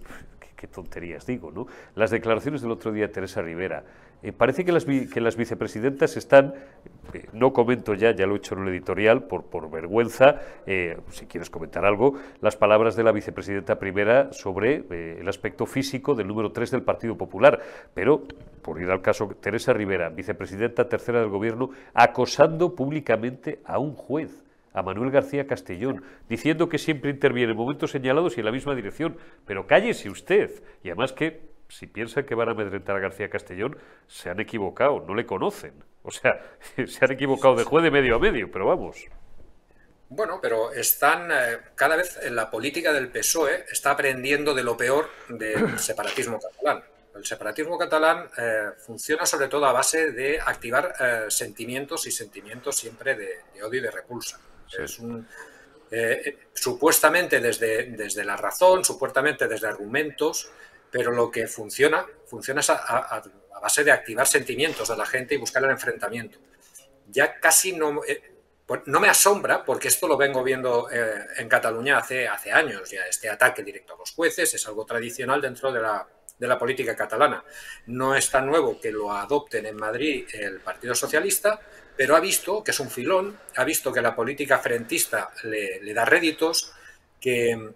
qué tonterías digo, ¿no? Las declaraciones del otro día de Teresa Rivera. Eh, parece que las, que las vicepresidentas están, eh, no comento ya, ya lo he hecho en un editorial por, por vergüenza, eh, si quieres comentar algo, las palabras de la vicepresidenta primera sobre el aspecto físico del número 3 del Partido Popular. Pero, por ir al caso, Teresa Rivera, vicepresidenta tercera del Gobierno, acosando públicamente a un juez a Manuel García Castellón, diciendo que siempre interviene en momentos señalados y en la misma dirección. Pero cállese usted. Y además que, si piensa que van a amedrentar a García Castellón, se han equivocado, no le conocen. O sea, se han equivocado de juez de medio a medio, pero vamos. Bueno, pero están eh, cada vez en la política del PSOE está aprendiendo de lo peor del separatismo catalán. El separatismo catalán eh, funciona sobre todo a base de activar eh, sentimientos y sentimientos siempre de odio y de repulsa. Es un, eh, supuestamente desde, desde la razón, supuestamente desde argumentos, pero lo que funciona, funciona a, base de activar sentimientos de la gente y buscar el enfrentamiento. Ya casi no, eh, pues no me asombra, porque esto lo vengo viendo eh, en Cataluña hace, hace años, ya este ataque directo a los jueces es algo tradicional dentro de la, de la política catalana. No es tan nuevo que lo adopten en Madrid el Partido Socialista, pero ha visto que es un filón, ha visto que la política frentista le, da réditos, que,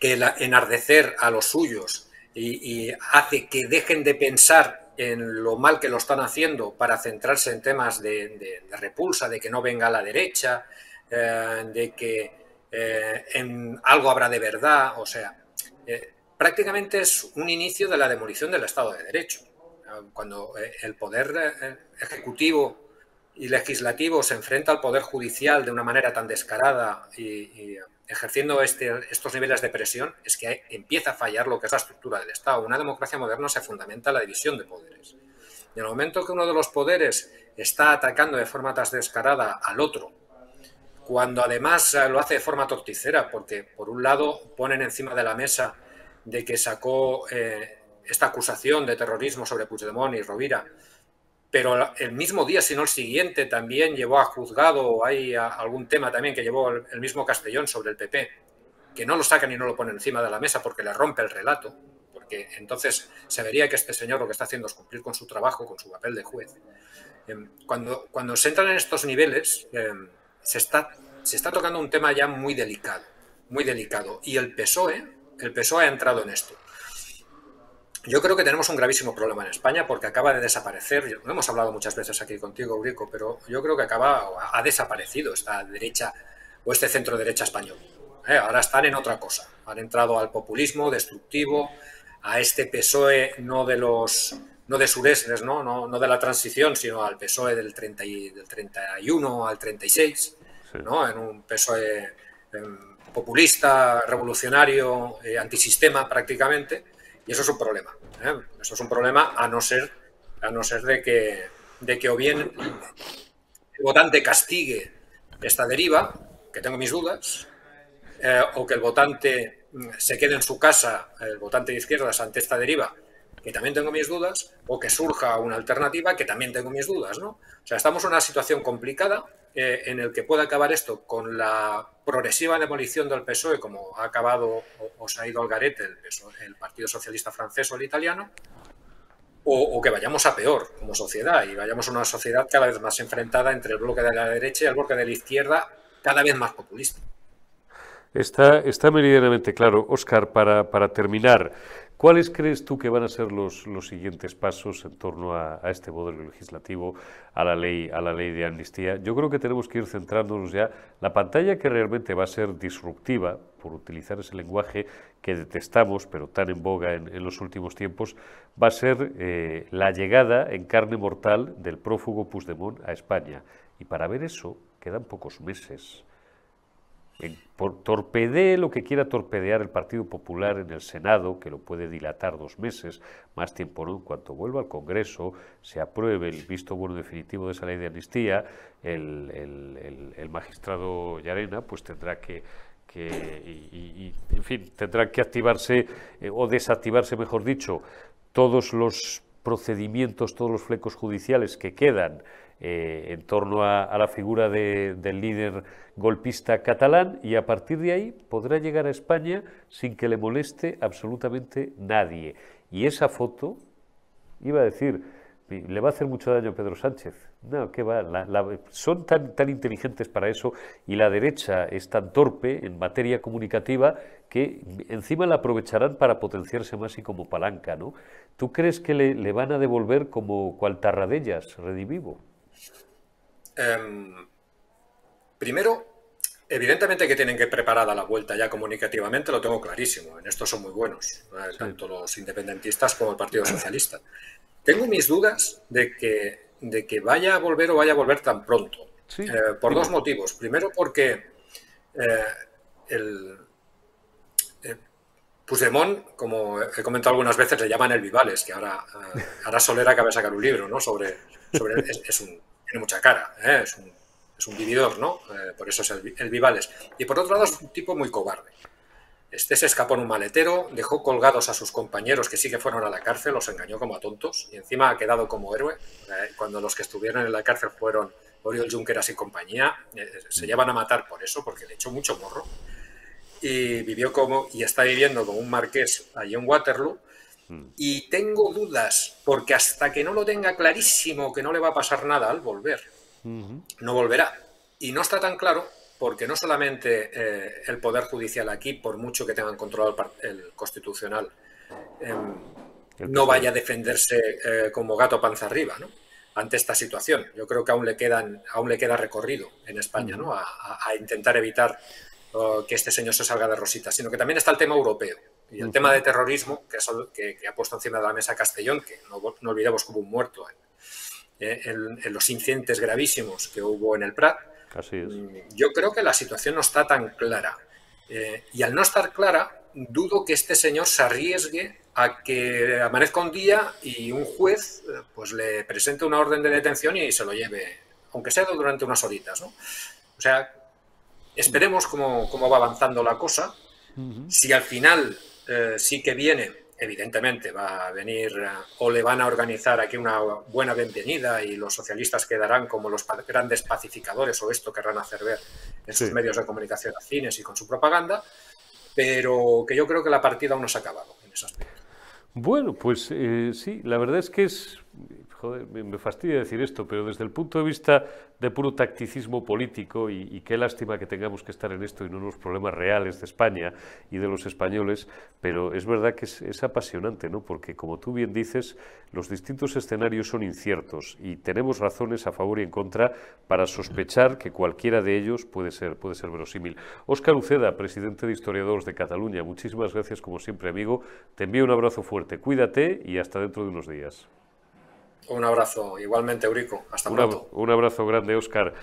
que enardecer a los suyos y, hace que dejen de pensar en lo mal que lo están haciendo para centrarse en temas de, repulsa, de que no venga a la derecha, eh, de que eh, en algo habrá de verdad, o sea, eh, prácticamente es un inicio de la demolición del Estado de Derecho. Cuando el poder ejecutivo y legislativo se enfrenta al Poder Judicial de una manera tan descarada y, ejerciendo este, estos niveles de presión, es que empieza a fallar lo que es la estructura del Estado. Una democracia moderna se fundamenta en la división de poderes. Y en el momento que uno de los poderes está atacando de forma tan descarada al otro, cuando además lo hace de forma torticera, porque por un lado ponen encima de la mesa de que sacó eh, esta acusación de terrorismo sobre Puigdemont y Rovira, pero el mismo día, si no el siguiente, también llevó a juzgado, hay algún tema también que llevó el mismo Castellón sobre el PP, que no lo sacan y no lo ponen encima de la mesa porque le rompe el relato, porque entonces se vería que este señor lo que está haciendo es cumplir con su trabajo, con su papel de juez. Em, cuando, cuando se entran en estos niveles, em, se, está, se está tocando un tema ya muy delicado, muy delicado, y el PSOE, el PSOE ha entrado en esto. Yo creo que tenemos un gravísimo problema en España porque acaba de desaparecer, no hemos hablado muchas veces aquí contigo, Eurico, pero yo creo que acaba, ha desaparecido esta derecha o este centro derecha español. ¿eh? Ahora están en otra cosa, han entrado al populismo destructivo, a este PSOE no de los no de sureses, ¿no? No, de la transición, sino al PSOE del, 30 del 31 al 36, ¿no? en un PSOE em, populista, revolucionario, eh, antisistema prácticamente, y eso es un problema. ¿eh? Eso es un problema a no ser, a no ser de, que, de que o bien el votante castigue esta deriva, que tengo mis dudas, eh, o que el votante se quede en su casa, el votante de izquierdas, ante esta deriva, que también tengo mis dudas, o que surja una alternativa, que también tengo mis dudas, ¿no? O sea, estamos en una situación complicada eh, en el que puede acabar esto con la progresiva demolición del PSOE, como ha acabado o, se ha ido al garete el, el, Partido Socialista francés o el italiano, o, que vayamos a peor como sociedad y vayamos a una sociedad cada vez más enfrentada entre el bloque de la derecha y el bloque de la izquierda, cada vez más populista. Está, meridianamente claro. Para, para terminar, ¿Cuáles crees tú que van a ser los, los siguientes pasos en torno a, este modelo legislativo, a la, ley, a la ley de amnistía? Yo creo que tenemos que ir centrándonos ya. La pantalla que realmente va a ser disruptiva, por utilizar ese lenguaje que detestamos, pero tan en boga en, los últimos tiempos, va a ser eh, la llegada en carne mortal del prófugo Puigdemont a España. Y para ver eso quedan pocos meses por, torpedee lo que quiera torpedear el Partido Popular en el Senado, que lo puede dilatar dos meses, más tiempo no, en cuanto vuelva al Congreso, se apruebe el visto bueno definitivo de esa ley de amnistía, el, magistrado Llarena pues tendrá que, y, en fin, que activarse eh, o desactivarse, mejor dicho, todos los procedimientos, todos los flecos judiciales que quedan eh, en torno a, la figura del líder golpista catalán y a partir de ahí podrá llegar a España sin que le moleste absolutamente nadie. Y esa foto, iba a decir, le va a hacer mucho daño a Pedro Sánchez. No, ¿qué va? son tan, tan inteligentes para eso y la derecha es tan torpe en materia comunicativa que encima la aprovecharán para potenciarse más y como palanca, ¿no? ¿Tú crees que le, le van a devolver como cual tarradellas, redivivo? Em, primero, evidentemente que tienen que preparada la vuelta ya comunicativamente, lo tengo clarísimo. En esto son muy buenos, tanto los independentistas como el Partido Socialista. Tengo mis dudas de que, de que vaya a volver o vaya a volver tan pronto. Eh, por dos motivos. Primero, porque eh, el, eh, Puigdemont, como he comentado algunas veces, le llaman el Vivales, que ahora, ahora Solera acaba de sacar un libro ¿no? sobre, sobre es un tiene mucha cara, ¿eh? es, un, vividor, ¿no? Eh, por eso es el, Vivales. Y por otro lado es un tipo muy cobarde. Este se escapó en un maletero, dejó colgados a sus compañeros que sí que fueron a la cárcel, los engañó como a tontos y encima ha quedado como héroe. Eh, cuando los que estuvieron en la cárcel fueron Oriol Junqueras y compañía, se llevan a matar por eso, porque le echó mucho morro. Y vivió como, y está viviendo como un marqués allí en Waterloo, y tengo dudas, porque hasta que no lo tenga clarísimo que no le va a pasar nada al volver, no volverá. Y no está tan claro porque no solamente eh, el Poder Judicial aquí, por mucho que tengan controlado el, Constitucional, em, no vaya a defenderse eh, como gato panza arriba, ¿no? ante esta situación. Yo creo que aún le, quedan, aún le queda recorrido en España ¿no? a, intentar evitar oh, que este señor se salga de rosita, sino que también está el tema europeo. Y el tema de terrorismo, que, que, ha puesto encima de la mesa Castellón, que no, olvidemos como un muerto eh, en, los incidentes gravísimos que hubo en el Prat. Así es. Mm, yo creo que la situación no está tan clara. Eh, y al no estar clara, dudo que este señor se arriesgue a que amanezca un día y un juez eh, pues le presente una orden de detención y se lo lleve, aunque sea durante unas horitas. ¿no? O sea, esperemos cómo, cómo va avanzando la cosa. Si al final sí que viene evidentemente va a venir eh, o le van a organizar aquí una buena bienvenida y los socialistas quedarán como los grandes pacificadores o esto querrán hacer ver en sus medios de comunicación a cines y con su propaganda, pero que yo creo que la partida aún no se ha acabado en aspecto. Bueno, pues eh, sí, la verdad es que es joder, me, fastidia decir esto, pero desde el punto de vista de puro tacticismo político, y, qué lástima que tengamos que estar en esto y no en los problemas reales de España y de los españoles, pero es verdad que es, apasionante, ¿no? Porque, como tú bien dices, los distintos escenarios son inciertos y tenemos razones a favor y en contra para sospechar que cualquiera de ellos puede ser, puede ser verosímil. Óscar Uceda, presidente de Historiadores de Cataluña, muchísimas gracias, como siempre, amigo. Te envío un abrazo fuerte, cuídate y hasta dentro de unos días. Un abrazo, igualmente, Eurico. Hasta un pronto. Un abrazo grande, Óscar.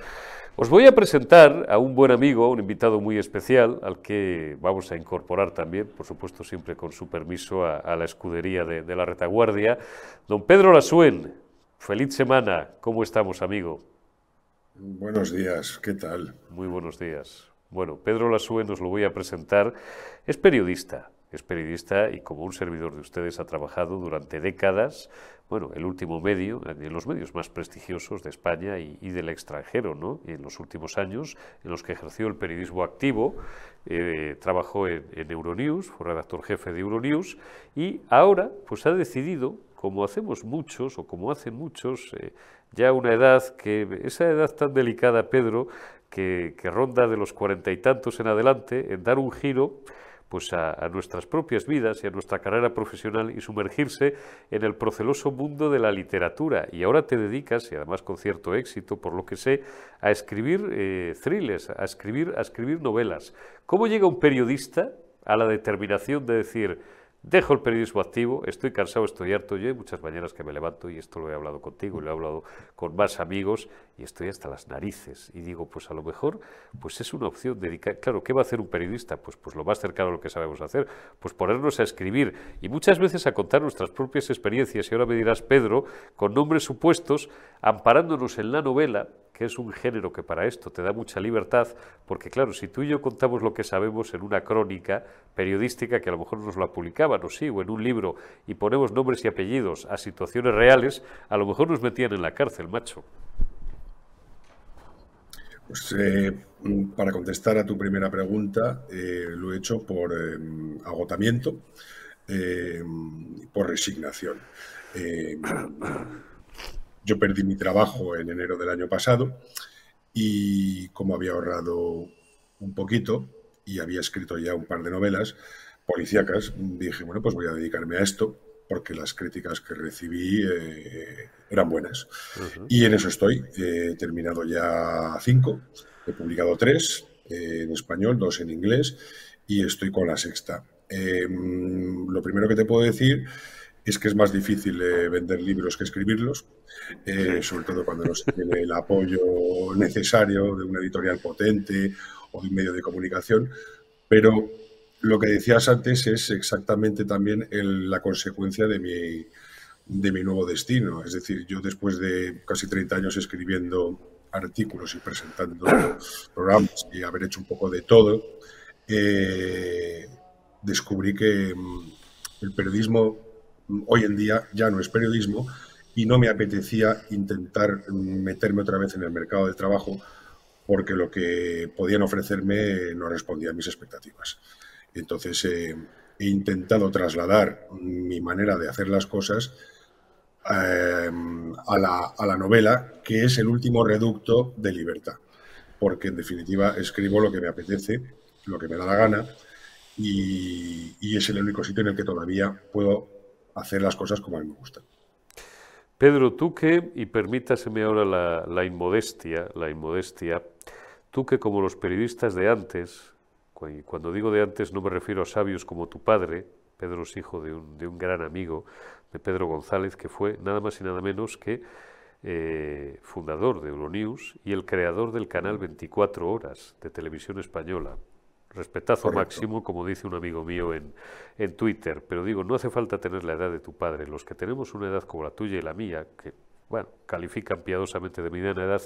Os voy a presentar a un buen amigo, un invitado muy especial, al que vamos a incorporar también, por supuesto siempre con su permiso, a, la escudería de, la retaguardia. Don Pedro Lasuen, feliz semana. ¿Cómo estamos, amigo? Buenos días, ¿qué tal? Muy buenos días. Bueno, Pedro Lasuen os lo voy a presentar. Es periodista, es periodista y como un servidor de ustedes ha trabajado durante décadas bueno, el último medio, en los medios más prestigiosos de España y, del extranjero, ¿no? en los últimos años, en los que ejerció el periodismo activo, eh, trabajó en, Euronews, fue redactor jefe de Euronews, y ahora pues ha decidido, como hacemos muchos, o como hacen muchos, eh, ya una edad que, esa edad tan delicada, Pedro, que, que ronda de los cuarenta y tantos en adelante, en dar un giro pues a, nuestras propias vidas y a nuestra carrera profesional y sumergirse en el proceloso mundo de la literatura. Y ahora te dedicas, y además con cierto éxito, por lo que sé, a escribir eh, thrillers, a escribir, a escribir novelas. ¿Cómo llega un periodista a la determinación de decir, Dejo el periodismo activo, estoy cansado, estoy harto. Yo hay muchas mañanas que me levanto y esto lo he hablado contigo lo he hablado con más amigos y estoy hasta las narices. Y digo, pues a lo mejor pues es una opción dedicar. Claro, ¿qué va a hacer un periodista? Pues, pues lo más cercano a lo que sabemos hacer, pues ponernos a escribir y muchas veces a contar nuestras propias experiencias. Y ahora me dirás, Pedro, con nombres supuestos, amparándonos en la novela que es un género que para esto te da mucha libertad, porque claro, si tú y yo contamos lo que sabemos en una crónica periodística que a lo mejor nos la publicaban o sí, o en un libro, y ponemos nombres y apellidos a situaciones reales, a lo mejor nos metían en la cárcel, macho. Pues eh, para contestar a tu primera pregunta, eh, lo he hecho por eh, agotamiento, por resignación. Yo perdí mi trabajo en enero del año pasado y como había ahorrado un poquito y había escrito ya un par de novelas policíacas, dije, bueno, pues voy a dedicarme a esto porque las críticas que recibí eh, eran buenas. Y en eso estoy. He terminado ya cinco, he publicado tres eh, en español, dos en inglés y estoy con la sexta. Em, lo primero que te puedo decir es que es más difícil eh, vender libros que escribirlos, eh, sobre todo cuando no se tiene el apoyo necesario de una editorial potente o de un medio de comunicación. Pero lo que decías antes es exactamente también la consecuencia de mi, de mi nuevo destino. Es decir, yo después de casi 30 años escribiendo artículos y presentando programas y haber hecho un poco de todo, eh, descubrí que mm, el periodismo hoy en día ya no es periodismo y no me apetecía intentar meterme otra vez en el mercado del trabajo porque lo que podían ofrecerme no respondía a mis expectativas. Entonces eh, he intentado trasladar mi manera de hacer las cosas eh, a, la, a, la, novela, que es el último reducto de libertad, porque en definitiva escribo lo que me apetece, lo que me da la gana, y, y es el único sitio en el que todavía puedo hacer las cosas como a mí me gustan. Pedro, tú que, y permítaseme ahora la, inmodestia, la inmodestia, tú que como los periodistas de antes, y cuando digo de antes no me refiero a sabios como tu padre, Pedro es hijo de un, de un gran amigo, de Pedro González, que fue nada más y nada menos que eh, fundador de Euronews y el creador del canal 24 Horas de Televisión Española. Respetazo máximo, como dice un amigo mío en, en Twitter. Pero digo, no hace falta tener la edad de tu padre. Los que tenemos una edad como la tuya y la mía, que bueno, califican piadosamente de mediana edad,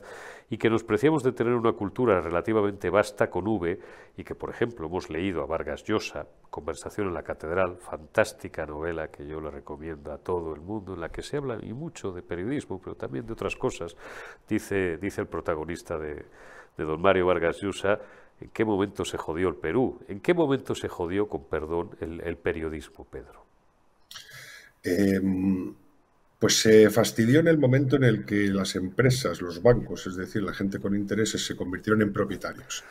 y que nos preciamos de tener una cultura relativamente vasta con V, y que, por ejemplo, hemos leído a Vargas Llosa, Conversación en la Catedral, fantástica novela que yo le recomiendo a todo el mundo, en la que se habla y mucho de periodismo, pero también de otras cosas, dice, dice el protagonista de, de don Mario Vargas Llosa, ¿en qué momento se jodió el Perú? ¿En qué momento se jodió, con perdón, el, el periodismo, Pedro? Eh, pues se fastidió en el momento en el que las empresas, los bancos, es decir, la gente con intereses, se convirtieron en propietarios.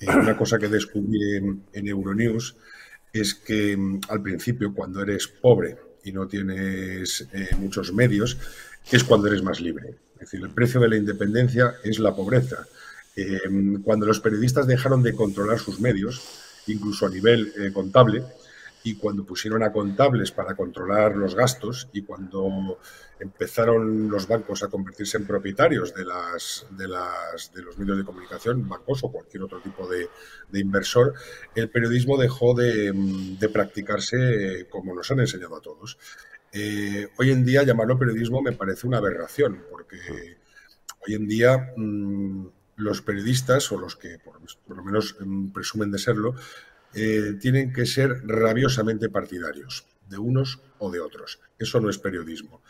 Eh, una cosa que descubrí en, Euronews es que mm, al principio, cuando eres pobre y no tienes eh, muchos medios, es cuando eres más libre. Es decir, el precio de la independencia es la pobreza. Eh, cuando los periodistas dejaron de controlar sus medios, incluso a nivel contable, y cuando pusieron a contables para controlar los gastos y cuando empezaron los bancos a convertirse en propietarios de, las, de, las, de los medios de comunicación, bancos o cualquier otro tipo de, inversor, el periodismo dejó de, practicarse como nos han enseñado a todos. Eh, hoy en día llamarlo periodismo me parece una aberración, porque hoy en día mm, los periodistas, o los que por, por lo menos mm, presumen de serlo, eh, tienen que ser rabiosamente partidarios, de unos o de otros. Eso no es periodismo.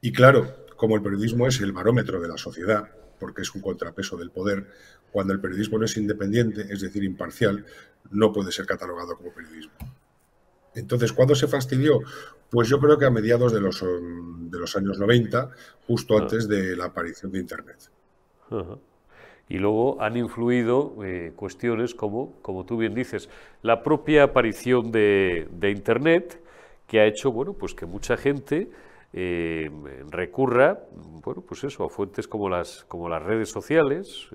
Y claro, como el periodismo es el barómetro de la sociedad, porque es un contrapeso del poder, cuando el periodismo no es independiente, es decir, imparcial, no puede ser catalogado como periodismo. Entonces, ¿cuándo se fastidió? Pues yo creo que a mediados de los, de los años 90, justo ah. antes de la aparición de Internet. Y luego han influido eh, cuestiones como, como tú bien dices, la propia aparición de, Internet, que ha hecho bueno, pues que mucha gente eh, recurra bueno, pues eso, a fuentes como las, como las redes sociales.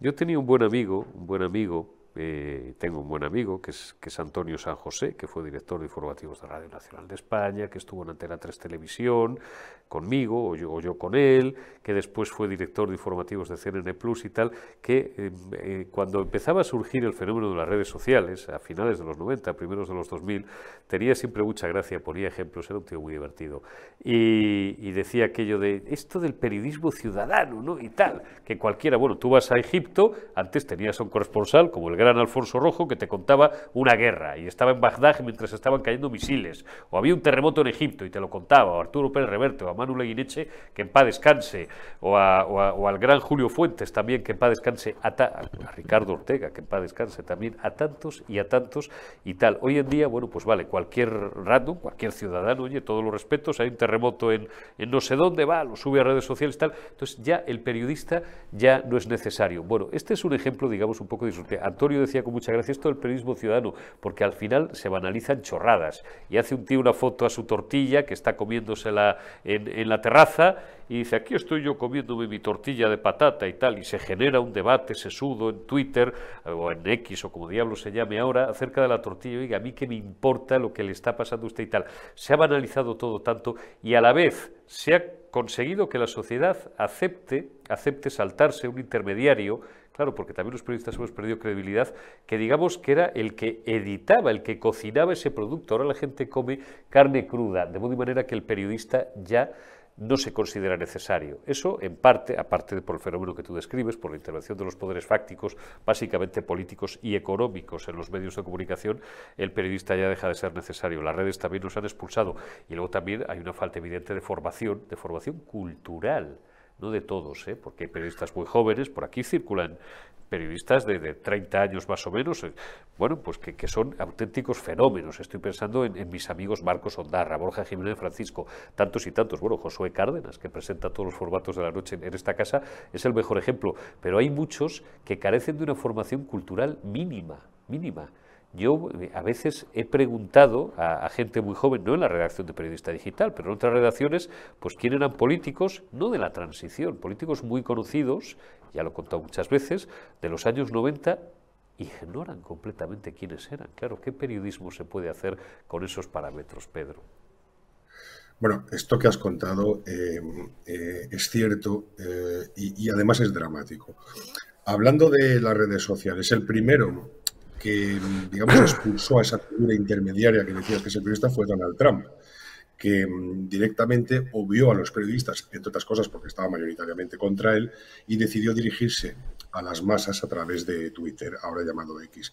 Yo tenía un buen amigo, un buen amigo, eh, tengo un buen amigo que es, que es Antonio San José, que fue director de informativos de Radio Nacional de España, que estuvo en Antena 3 Televisión, conmigo o yo, yo con él, que después fue director de informativos de CNN Plus y tal, que eh, eh, cuando empezaba a surgir el fenómeno de las redes sociales, a finales de los 90, primeros de los 2000, tenía siempre mucha gracia, ponía ejemplos, era un tío muy divertido. Y, decía aquello de esto del periodismo ciudadano, ¿no? Y tal, que cualquiera, bueno, tú vas a Egipto, antes tenías un corresponsal como el gran Alfonso Rojo que te contaba una guerra y estaba en Bagdad mientras estaban cayendo misiles, o había un terremoto en Egipto y te lo contaba, o Arturo Pérez Reverte, o Manu Leguineche, que en paz descanse, o, al gran Julio Fuentes también, que en paz descanse, a, Ricardo Ortega, que en paz descanse también, a tantos y a tantos y tal. Hoy en día, bueno, pues vale, cualquier random, cualquier ciudadano, oye, todos los respetos, hay un terremoto en, no sé dónde, va, lo sube a redes sociales tal, entonces ya el periodista ya no es necesario. Bueno, este es un ejemplo, digamos, un poco disruptivo. Antonio decía con mucha gracia esto del periodismo ciudadano, porque al final se banalizan chorradas y hace un tío una foto a su tortilla que está comiéndosela en, en la terraza y dice, aquí estoy yo comiéndome mi tortilla de patata y tal, y se genera un debate sesudo en Twitter o en X o como diablo se llame ahora acerca de la tortilla, oiga, a mí qué me importa lo que le está pasando a usted y tal. Se ha banalizado todo tanto y a la vez se ha conseguido que la sociedad acepte, acepte saltarse un intermediario Claro, porque también los periodistas hemos perdido credibilidad, que digamos que era el que editaba, el que cocinaba ese producto. Ahora la gente come carne cruda, de modo y manera que el periodista ya no se considera necesario. Eso, en parte, aparte por el fenómeno que tú describes, por la intervención de los poderes fácticos, básicamente políticos y económicos en los medios de comunicación, el periodista ya deja de ser necesario. Las redes también nos han expulsado. Y luego también hay una falta evidente de formación, de formación cultural no de todos, ¿eh? porque hay periodistas muy jóvenes, por aquí circulan periodistas de, 30 años más o menos, eh, bueno, pues que, son auténticos fenómenos. Estoy pensando en, mis amigos Marcos Ondarra, Borja Jiménez Francisco, tantos y tantos. Bueno, Josué Cárdenas, que presenta todos los formatos de la noche en, esta casa, es el mejor ejemplo. Pero hay muchos que carecen de una formación cultural mínima, mínima. Yo eh, a veces he preguntado a, gente muy joven, no en la redacción de Periodista Digital, pero en otras redacciones, pues quién eran políticos, no de la transición, políticos muy conocidos, ya lo he contado muchas veces, de los años 90, ignoran completamente quiénes eran. Claro, ¿qué periodismo se puede hacer con esos parámetros, Pedro? Bueno, esto que has contado eh, eh, es cierto eh, y, además es dramático. Hablando de las redes sociales, el primero que, digamos, expulsó a esa figura intermediaria que decías que es el periodista fue Donald Trump, que mm, directamente obvió a los periodistas, entre otras cosas porque estaba mayoritariamente contra él, y decidió dirigirse a las masas a través de Twitter, ahora llamado X.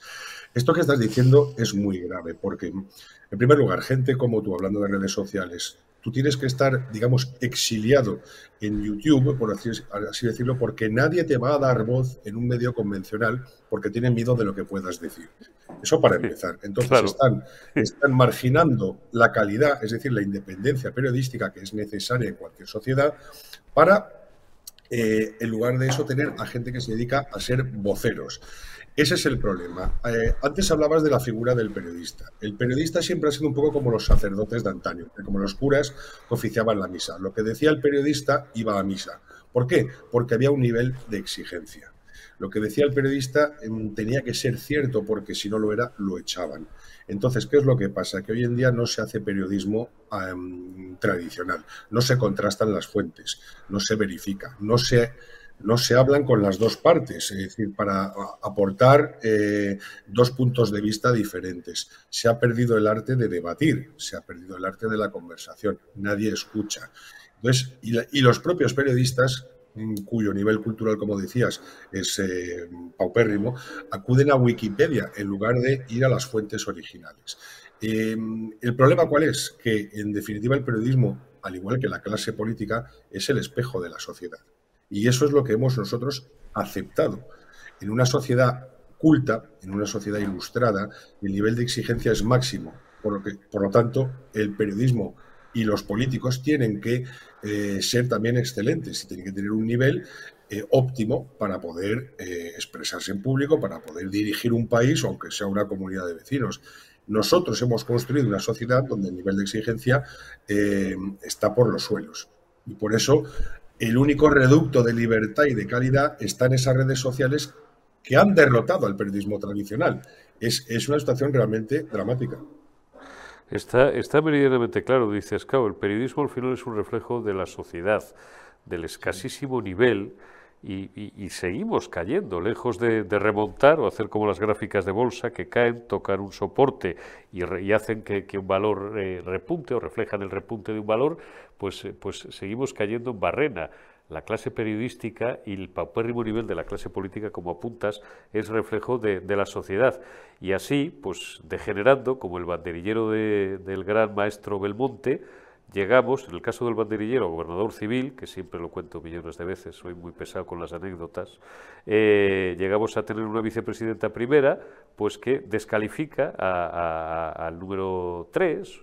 Esto que estás diciendo es muy grave porque, en primer lugar, gente como tú, hablando de redes sociales, tú tienes que estar, digamos, exiliado en YouTube, por así, decirlo, porque nadie te va a dar voz en un medio convencional porque tienen miedo de lo que puedas decir. Eso para empezar. Entonces están, están marginando la calidad, es decir, la independencia periodística que es necesaria en cualquier sociedad para eh, en lugar de eso, tener a gente que se dedica a ser voceros. Ese es el problema. Eh, antes hablabas de la figura del periodista. El periodista siempre ha sido un poco como los sacerdotes de antaño, como los curas que oficiaban la misa. Lo que decía el periodista iba a misa. ¿Por qué? Porque había un nivel de exigencia. Lo que decía el periodista em, tenía que ser cierto porque si no lo era, lo echaban. Entonces, ¿qué es lo que pasa? Que hoy en día no se hace periodismo tradicional, no se contrastan las fuentes, no se verifica, no se no se hablan con las dos partes, es decir, para aportar eh, dos puntos de vista diferentes. Se ha perdido el arte de debatir, se ha perdido el arte de la conversación, nadie escucha. Entonces, y, los propios periodistas, mm, cuyo nivel cultural, como decías, es eh, paupérrimo, acuden a Wikipedia en lugar de ir a las fuentes originales. Em, el problema cuál es? Que en definitiva el periodismo, al igual que la clase política, es el espejo de la sociedad. Y eso es lo que hemos nosotros aceptado. En una sociedad culta, en una sociedad ilustrada, el nivel de exigencia es máximo. Por lo, que, por lo tanto, el periodismo y los políticos tienen que eh, ser también excelentes y tienen que tener un nivel eh, óptimo para poder eh, expresarse en público, para poder dirigir un país, aunque sea una comunidad de vecinos. Nosotros hemos construido una sociedad donde el nivel de exigencia está por los suelos. Y por eso el único reducto de libertad y de calidad está en esas redes sociales que han derrotado al periodismo tradicional. Es, una situación realmente dramática. Está, está meridianamente claro, dices, claro, el periodismo al final es un reflejo de la sociedad, del escasísimo nivel y, seguimos cayendo, lejos de, remontar o hacer como las gráficas de bolsa que caen, tocan un soporte y, hacen que, un valor eh, repunte o reflejan el repunte de un valor, pues, eh, pues seguimos cayendo en barrena. La clase periodística y el paupérrimo nivel de la clase política, como apuntas, es reflejo de, la sociedad. Y así, pues degenerando, como el banderillero del gran maestro Belmonte, Llegamos, en el caso del banderillero, gobernador civil, que siempre lo cuento millones de veces, soy muy pesado con las anécdotas, eh, llegamos a tener una vicepresidenta primera, pues que descalifica al número 3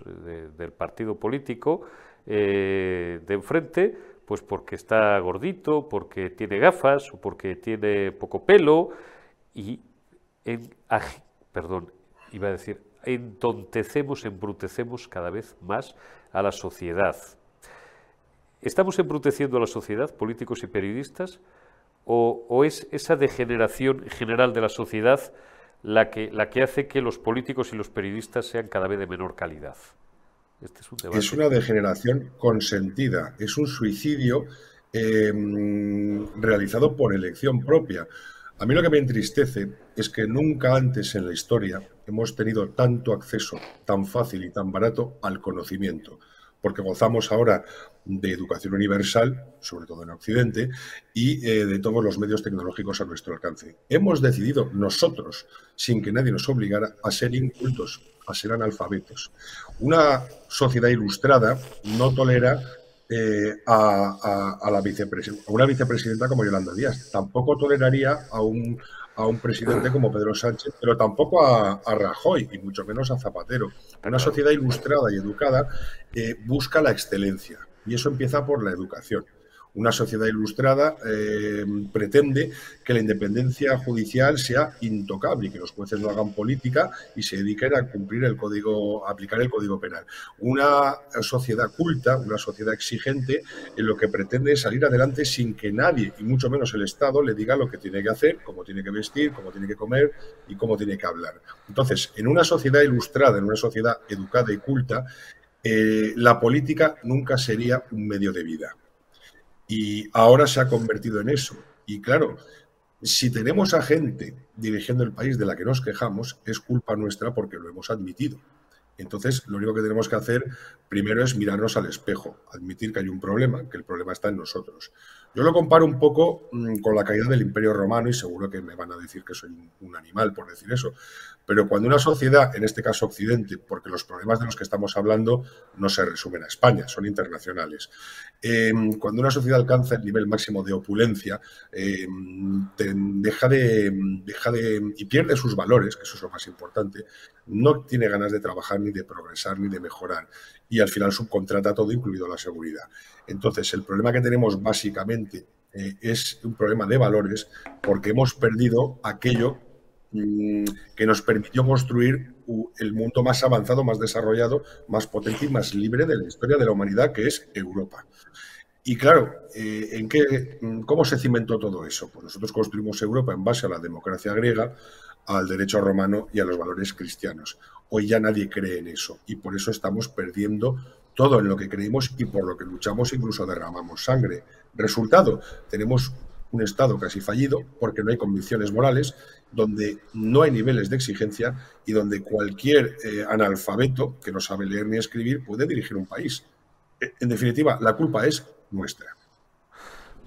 del partido político eh, de enfrente, pues porque está gordito, porque tiene gafas o porque tiene poco pelo y, en, perdón, iba a decir, entontecemos, embrutecemos cada vez más a la sociedad. ¿Estamos embruteciendo a la sociedad, políticos y periodistas? ¿O, es esa degeneración general de la sociedad la que, la que hace que los políticos y los periodistas sean cada vez de menor calidad? Este es, una degeneración consentida, es un suicidio eh, realizado por elección propia. A mí lo que me entristece es que nunca antes en la historia hemos tenido tanto acceso tan fácil y tan barato al conocimiento, porque gozamos ahora de educación universal, sobre todo en Occidente, y eh, de todos los medios tecnológicos a nuestro alcance. Hemos decidido nosotros, sin que nadie nos obligara, a ser incultos, a ser analfabetos. Una sociedad ilustrada no tolera eh, a, la a una vicepresidenta como Yolanda Díaz. Tampoco toleraría a un, a un presidente como Pedro Sánchez, pero tampoco a, Rajoy y mucho menos a Zapatero. Una sociedad ilustrada y educada eh, busca la excelencia y eso empieza por la educación. Una sociedad ilustrada eh, pretende que la independencia judicial sea intocable y que los jueces no hagan política y se dediquen a cumplir el código, a aplicar el código penal. Una sociedad culta, una sociedad exigente, en lo que pretende es salir adelante sin que nadie, y mucho menos el Estado, le diga lo que tiene que hacer, cómo tiene que vestir, cómo tiene que comer y cómo tiene que hablar. Entonces, en una sociedad ilustrada, en una sociedad educada y culta, eh, la política nunca sería un medio de vida. Y ahora se ha convertido en eso. Y claro, si tenemos a gente dirigiendo el país de la que nos quejamos, es culpa nuestra porque lo hemos admitido. Entonces, lo único que tenemos que hacer primero es mirarnos al espejo, admitir que hay un problema, que el problema está en nosotros. Yo lo comparo un poco mm, con la caída del Imperio Romano y seguro que me van a decir que soy un animal por decir eso, pero cuando una sociedad, en este caso Occidente, porque los problemas de los que estamos hablando no se resumen a España, son internacionales, em, cuando una sociedad alcanza el nivel máximo de opulencia, em, deja, de, deja de, y pierde sus valores, que eso es lo más importante, no tiene ganas de trabajar ni de progresar ni de mejorar y al final subcontrata todo, incluido la seguridad. Entonces, el problema que tenemos básicamente eh, es un problema de valores porque hemos perdido aquello que nos permitió construir el mundo más avanzado, más desarrollado, más potente y más libre de la historia de la humanidad, que es Europa. Y claro, eh, ¿en qué, mm, ¿cómo se cimentó todo eso? Pues nosotros construimos Europa en base a la democracia griega, al derecho romano y a los valores cristianos. Hoy ya nadie cree en eso y por eso estamos perdiendo todo en lo que creímos y por lo que luchamos incluso derramamos sangre. Resultado, tenemos un Estado casi fallido porque no hay convicciones morales, donde no hay niveles de exigencia y donde cualquier eh, analfabeto que no sabe leer ni escribir puede dirigir un país. En definitiva, la culpa es nuestra.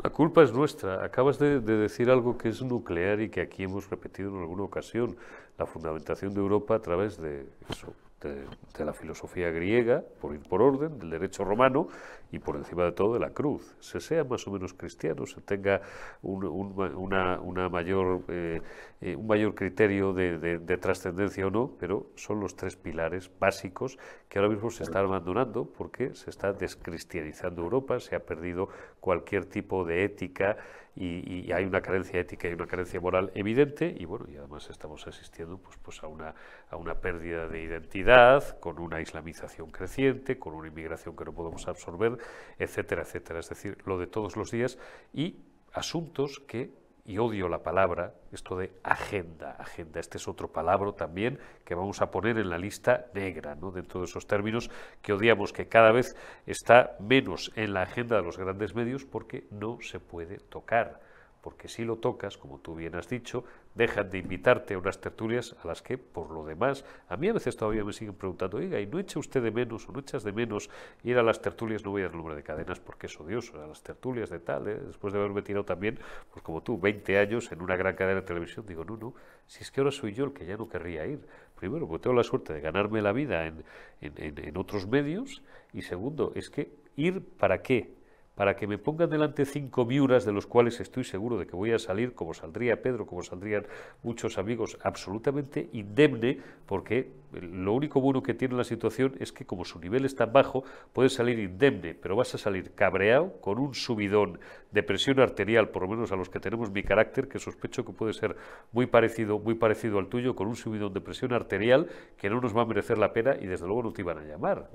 La culpa es nuestra. Acabas de, decir algo que es nuclear y que aquí hemos repetido en alguna ocasión. La fundamentación de Europa a través de eso, de, la filosofía griega, por ir por orden, del derecho romano y por encima de todo de la cruz. Se sea más o menos cristiano, se tenga un, una, mayor, eh, eh, un mayor criterio de, trascendencia o no, pero son los tres pilares básicos que ahora mismo se están abandonando porque se está descristianizando Europa, se ha perdido cualquier tipo de ética y, hay una carencia ética y una carencia moral evidente y bueno y además estamos asistiendo pues pues a una a una pérdida de identidad con una islamización creciente con una inmigración que no podemos absorber etcétera etcétera. Es decir lo de todos los días y asuntos que y odio la palabra, esto de agenda, agenda, este es otro palabra también que vamos a poner en la lista negra, ¿no? dentro de esos términos que odiamos, que cada vez está menos en la agenda de los grandes medios porque no se puede tocar porque si lo tocas, como tú bien has dicho, dejan de invitarte a unas tertulias a las que, por lo demás, a mí a veces todavía me siguen preguntando, oiga, ¿y no echa usted de menos o no echas de menos ir a las tertulias? No voy a dar número de cadenas porque es odioso, a las tertulias de tal, ¿eh? después de haberme tirado también, pues como tú, 20 años en una gran cadena de televisión, digo, no, no, si es que ahora soy yo el que ya no querría ir. Primero, porque tengo la suerte de ganarme la vida en, en otros medios, y segundo, es que ir para qué, para que me pongan delante cinco miuras de los cuales estoy seguro de que voy a salir, como saldría Pedro, como saldrían muchos amigos, absolutamente indemne, porque lo único bueno que tiene la situación es que como su nivel es tan bajo, puedes salir indemne, pero vas a salir cabreado, con un subidón de presión arterial, por lo menos a los que tenemos mi carácter, que sospecho que puede ser muy parecido, muy parecido al tuyo, con un subidón de presión arterial que no nos va a merecer la pena y desde luego no te iban a llamar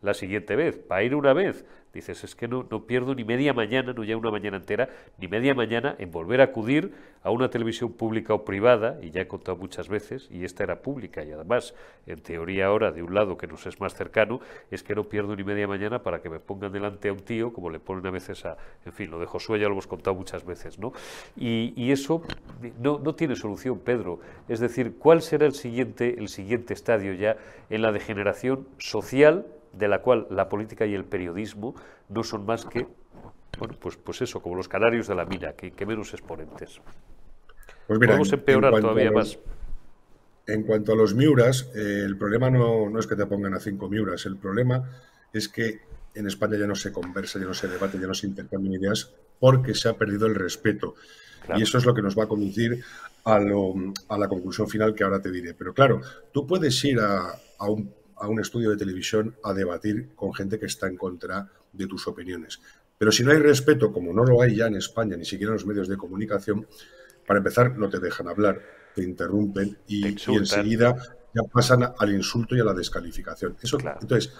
la siguiente vez. Para ir una vez, dices, es que no, no pierdo ni media mañana, no ya una mañana entera, ni media mañana en volver a acudir a una televisión pública o privada, y ya he contado muchas veces, y esta era pública, y además, en teoría ahora, de un lado que nos es más cercano, es que no pierdo ni media mañana para que me pongan delante a un tío, como le ponen a veces a, en fin, lo de Josué ya lo hemos contado muchas veces, ¿no? Y, eso no, no tiene solución, Pedro. Es decir, ¿cuál será el siguiente, el siguiente estadio ya en la degeneración social de la cual la política y el periodismo no son más que, bueno, pues, pues eso, como los canarios de la mina, que, menos exponentes. Pues Vamos a empeorar todavía más. En cuanto a los miuras, eh, el problema no, no, es que te pongan a cinco miuras, el problema es que en España ya no se conversa, ya no se debate, ya no se intercambian ideas porque se ha perdido el respeto. Y eso es lo que nos va a conducir a, a, la conclusión final que ahora te diré. Pero claro, tú puedes ir a, a un a un estudio de televisión a debatir con gente que está en contra de tus opiniones. Pero si no hay respeto, como no lo hay ya en España, ni siquiera en los medios de comunicación, para empezar no te dejan hablar, te interrumpen y, enseguida ya pasan al insulto y a la descalificación. Eso, Entonces,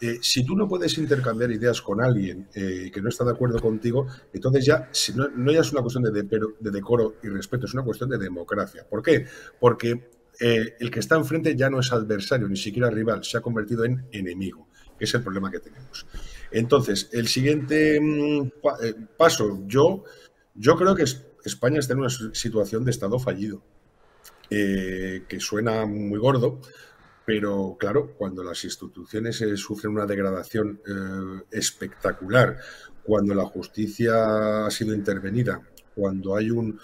eh, si tú no puedes intercambiar ideas con alguien eh, que no está de acuerdo contigo, entonces ya si no, no, ya es una cuestión de, de, decoro y respeto, es una cuestión de democracia. ¿Por qué? Porque eh, el que está enfrente ya no es adversario, ni siquiera rival, se ha convertido en enemigo. que es el problema que tenemos. Entonces, el siguiente mm, eh, paso, yo, yo creo que España está en una situación de Estado fallido, eh, que suena muy gordo, pero claro, cuando las instituciones sufren una degradación espectacular, cuando la justicia ha sido intervenida, cuando hay un,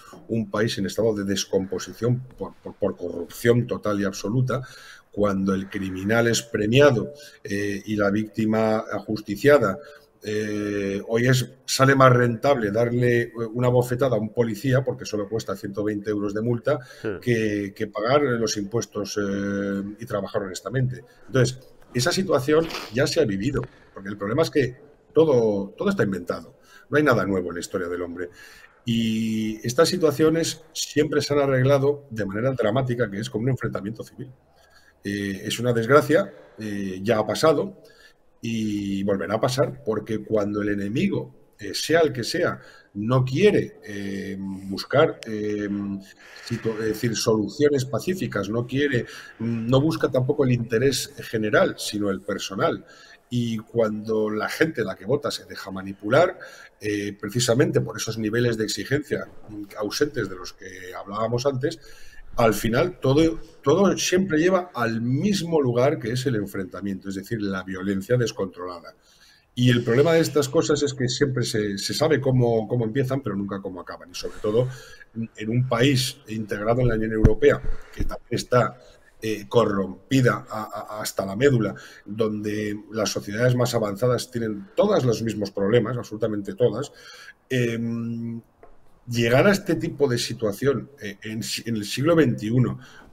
país en estado de descomposición por, corrupción total y absoluta, cuando el criminal es premiado eh, y la víctima ajusticiada, eh, hoy es, sale más rentable darle una bofetada a un policía, porque solo cuesta 120 euros de multa, que, pagar los impuestos eh, y trabajar honestamente. Entonces, esa situación ya se ha vivido, porque el problema es que todo, todo está inventado. No hay nada nuevo en la historia del hombre. Y estas situaciones siempre se han arreglado de manera dramática, que es como un enfrentamiento civil. Eh, es una desgracia, eh, ya ha pasado y volverá a pasar, porque cuando el enemigo, eh, sea el que sea, no quiere buscar decir, soluciones pacíficas, no quiere, no busca tampoco el interés general, sino el personal y cuando la gente, la que vota, se deja manipular, eh, precisamente por esos niveles de exigencia ausentes de los que hablábamos antes, al final todo, todo siempre lleva al mismo lugar que es el enfrentamiento, es decir, la violencia descontrolada. Y el problema de estas cosas es que siempre se, se sabe cómo, cómo, empiezan, pero nunca cómo acaban. Y sobre todo en un país integrado en la Unión Europea, que también está eh, corrompida hasta la médula, donde las sociedades más avanzadas tienen todos los mismos problemas, absolutamente todas, em, llegar a este tipo de situación eh, en, el siglo XXI,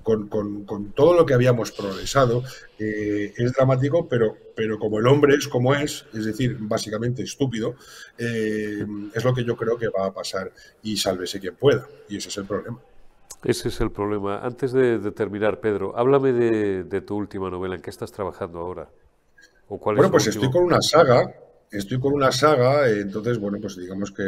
con, todo lo que habíamos progresado, eh, es dramático, pero, pero como el hombre es como es, es decir, básicamente estúpido, es lo que yo creo que va a pasar y sálvese quien pueda. Y ese es el problema. Ese es el problema. Antes de, terminar, Pedro, háblame de, tu última novela. ¿En qué estás trabajando ahora? ¿O cuál bueno, pues estoy con una saga. Estoy con una saga, entonces, bueno, pues digamos que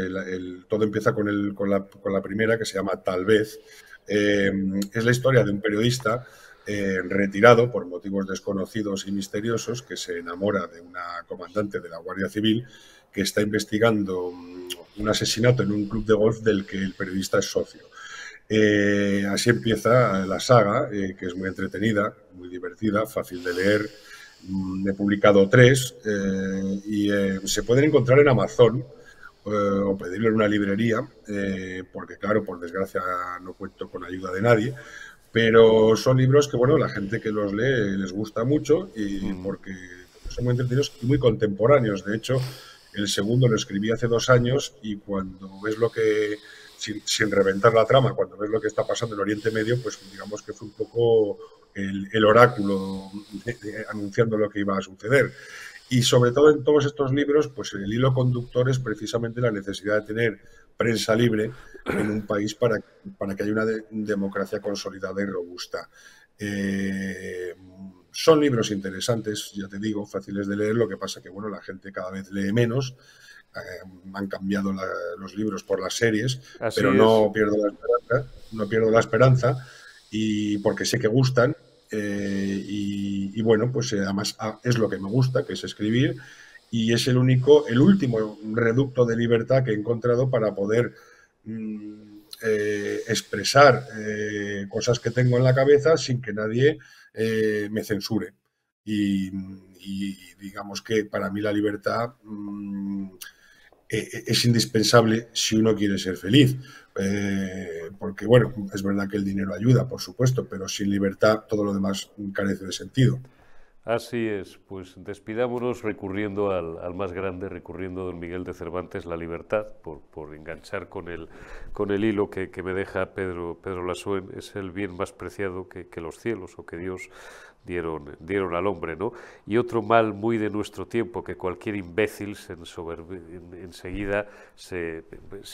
todo empieza con, el, con, la, con, la, primera, que se llama Tal vez. Eh, es la historia de un periodista eh, retirado por motivos desconocidos y misteriosos que se enamora de una comandante de la Guardia Civil que está investigando un asesinato en un club de golf del que el periodista es socio. Eh, así empieza la saga, eh, que es muy entretenida, muy divertida, fácil de leer. Mm, he publicado tres eh, y se pueden encontrar en Amazon o pedirlo en una librería, porque claro, por desgracia no cuento con ayuda de nadie, pero son libros que, bueno, la gente que los lee les gusta mucho y mm. porque son muy entretenidos y muy contemporáneos. De hecho, el segundo lo escribí hace dos años y cuando ves lo que sin, reventar la trama, cuando ves lo que está pasando en Oriente Medio, pues digamos que fue un poco el, oráculo anunciando lo que iba a suceder. Y sobre todo en todos estos libros, pues el hilo conductor es precisamente la necesidad de tener prensa libre en un país para, para que haya una democracia consolidada y robusta. Eh, son libros interesantes, ya te digo, fáciles de leer, lo que pasa que bueno, la gente cada vez lee menos han cambiado los libros por las series, pero no pierdo la esperanza, no pierdo la esperanza y porque sé que gustan eh, y, bueno, pues eh, además ah, es lo que me gusta, que es escribir y es el único, el último reducto de libertad que he encontrado para poder mm, expresar cosas que tengo en la cabeza sin que nadie me censure. Y, digamos que para mí la libertad mm, eh, es indispensable si uno quiere ser feliz. Eh, porque, bueno, es verdad que el dinero ayuda, por supuesto, pero sin libertad todo lo demás carece de sentido. Así es, pues despidámonos recurriendo al, más grande, recurriendo a don Miguel de Cervantes, la libertad, por, por enganchar con el, con el hilo que, que, me deja Pedro, Pedro Lasuen, es el bien más preciado que, que los cielos o que Dios dieron, dieron al hombre, ¿no? Y otro mal muy de nuestro tiempo, que cualquier imbécil se enseguida se,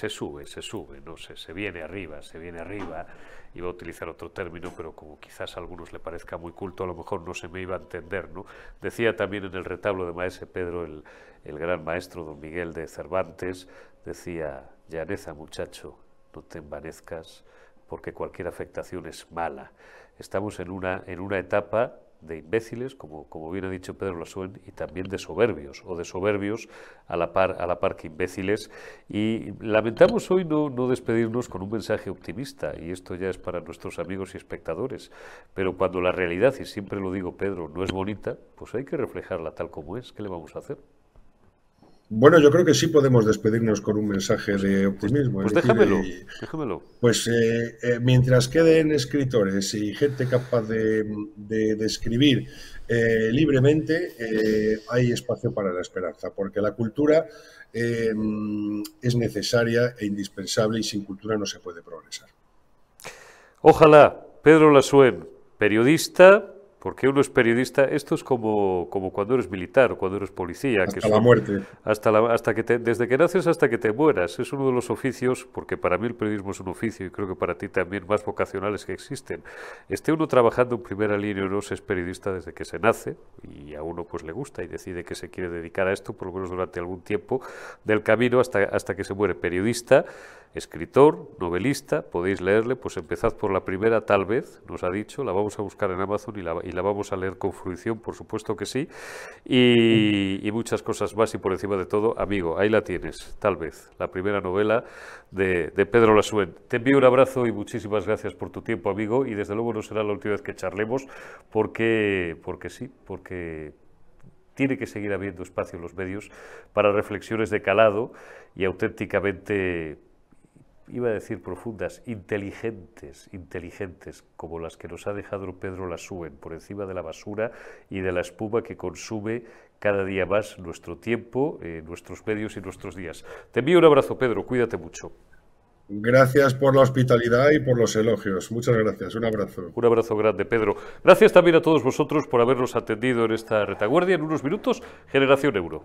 sube, se sube, ¿no? Se, se viene arriba, se viene arriba, iba a utilizar otro término, pero como quizás a algunos le parezca muy culto, a lo mejor no se me iba a entender, ¿no? Decía también en el retablo de Maese Pedro, el, el gran maestro don Miguel de Cervantes, decía, llaneza muchacho, no te envanezcas, porque cualquier afectación es mala. Estamos en una, en una etapa de imbéciles, como, como bien ha dicho Pedro Lasuen, y también de soberbios, o de soberbios a la par, a la par que imbéciles. Y lamentamos hoy no, no despedirnos con un mensaje optimista, y esto ya es para nuestros amigos y espectadores, pero cuando la realidad, y siempre lo digo Pedro, no es bonita, pues hay que reflejarla tal como es. ¿Qué le vamos a hacer? Bueno, yo creo que sí podemos despedirnos con un mensaje de optimismo. Pues déjamelo, déjamelo. Pues eh, eh, mientras queden escritores y gente capaz de, escribir eh, libremente, hay espacio para la esperanza, porque la cultura es necesaria e indispensable y sin cultura no se puede progresar. Ojalá, Pedro Lasuen, periodista, porque uno es periodista, esto es como, como cuando eres militar o cuando eres policía. Hasta que la muerte. Hasta, la, hasta que te, desde que naces hasta que te mueras. Es uno de los oficios, porque para mí el periodismo es un oficio y creo que para ti también más vocacionales que existen. Esté uno trabajando en primera línea o no, se es periodista desde que se nace y a uno pues le gusta y decide que se quiere dedicar a esto, por lo menos durante algún tiempo del camino hasta, hasta que se muere. Periodista escritor, novelista, podéis leerle, pues empezad por la primera tal vez, nos ha dicho, la vamos a buscar en Amazon y la, y la vamos a leer con fruición, por supuesto que sí, y, muchas cosas más y por encima de todo, amigo, ahí la tienes, tal vez, la primera novela de, de Pedro Lasuen. Te envío un abrazo y muchísimas gracias por tu tiempo, amigo, y desde luego no será la última vez que charlemos, porque, porque sí, porque tiene que seguir habiendo espacio en los medios para reflexiones de calado y auténticamente iba a decir profundas, inteligentes, inteligentes, como las que nos ha dejado Pedro Lasúen, por encima de la basura y de la espuma que consume cada día más nuestro tiempo, eh, nuestros medios y nuestros días. Te envío un abrazo, Pedro, cuídate mucho. Gracias por la hospitalidad y por los elogios. Muchas gracias. Un abrazo. Un abrazo grande, Pedro. Gracias también a todos vosotros por habernos atendido en esta retaguardia. En unos minutos, Generación Euro.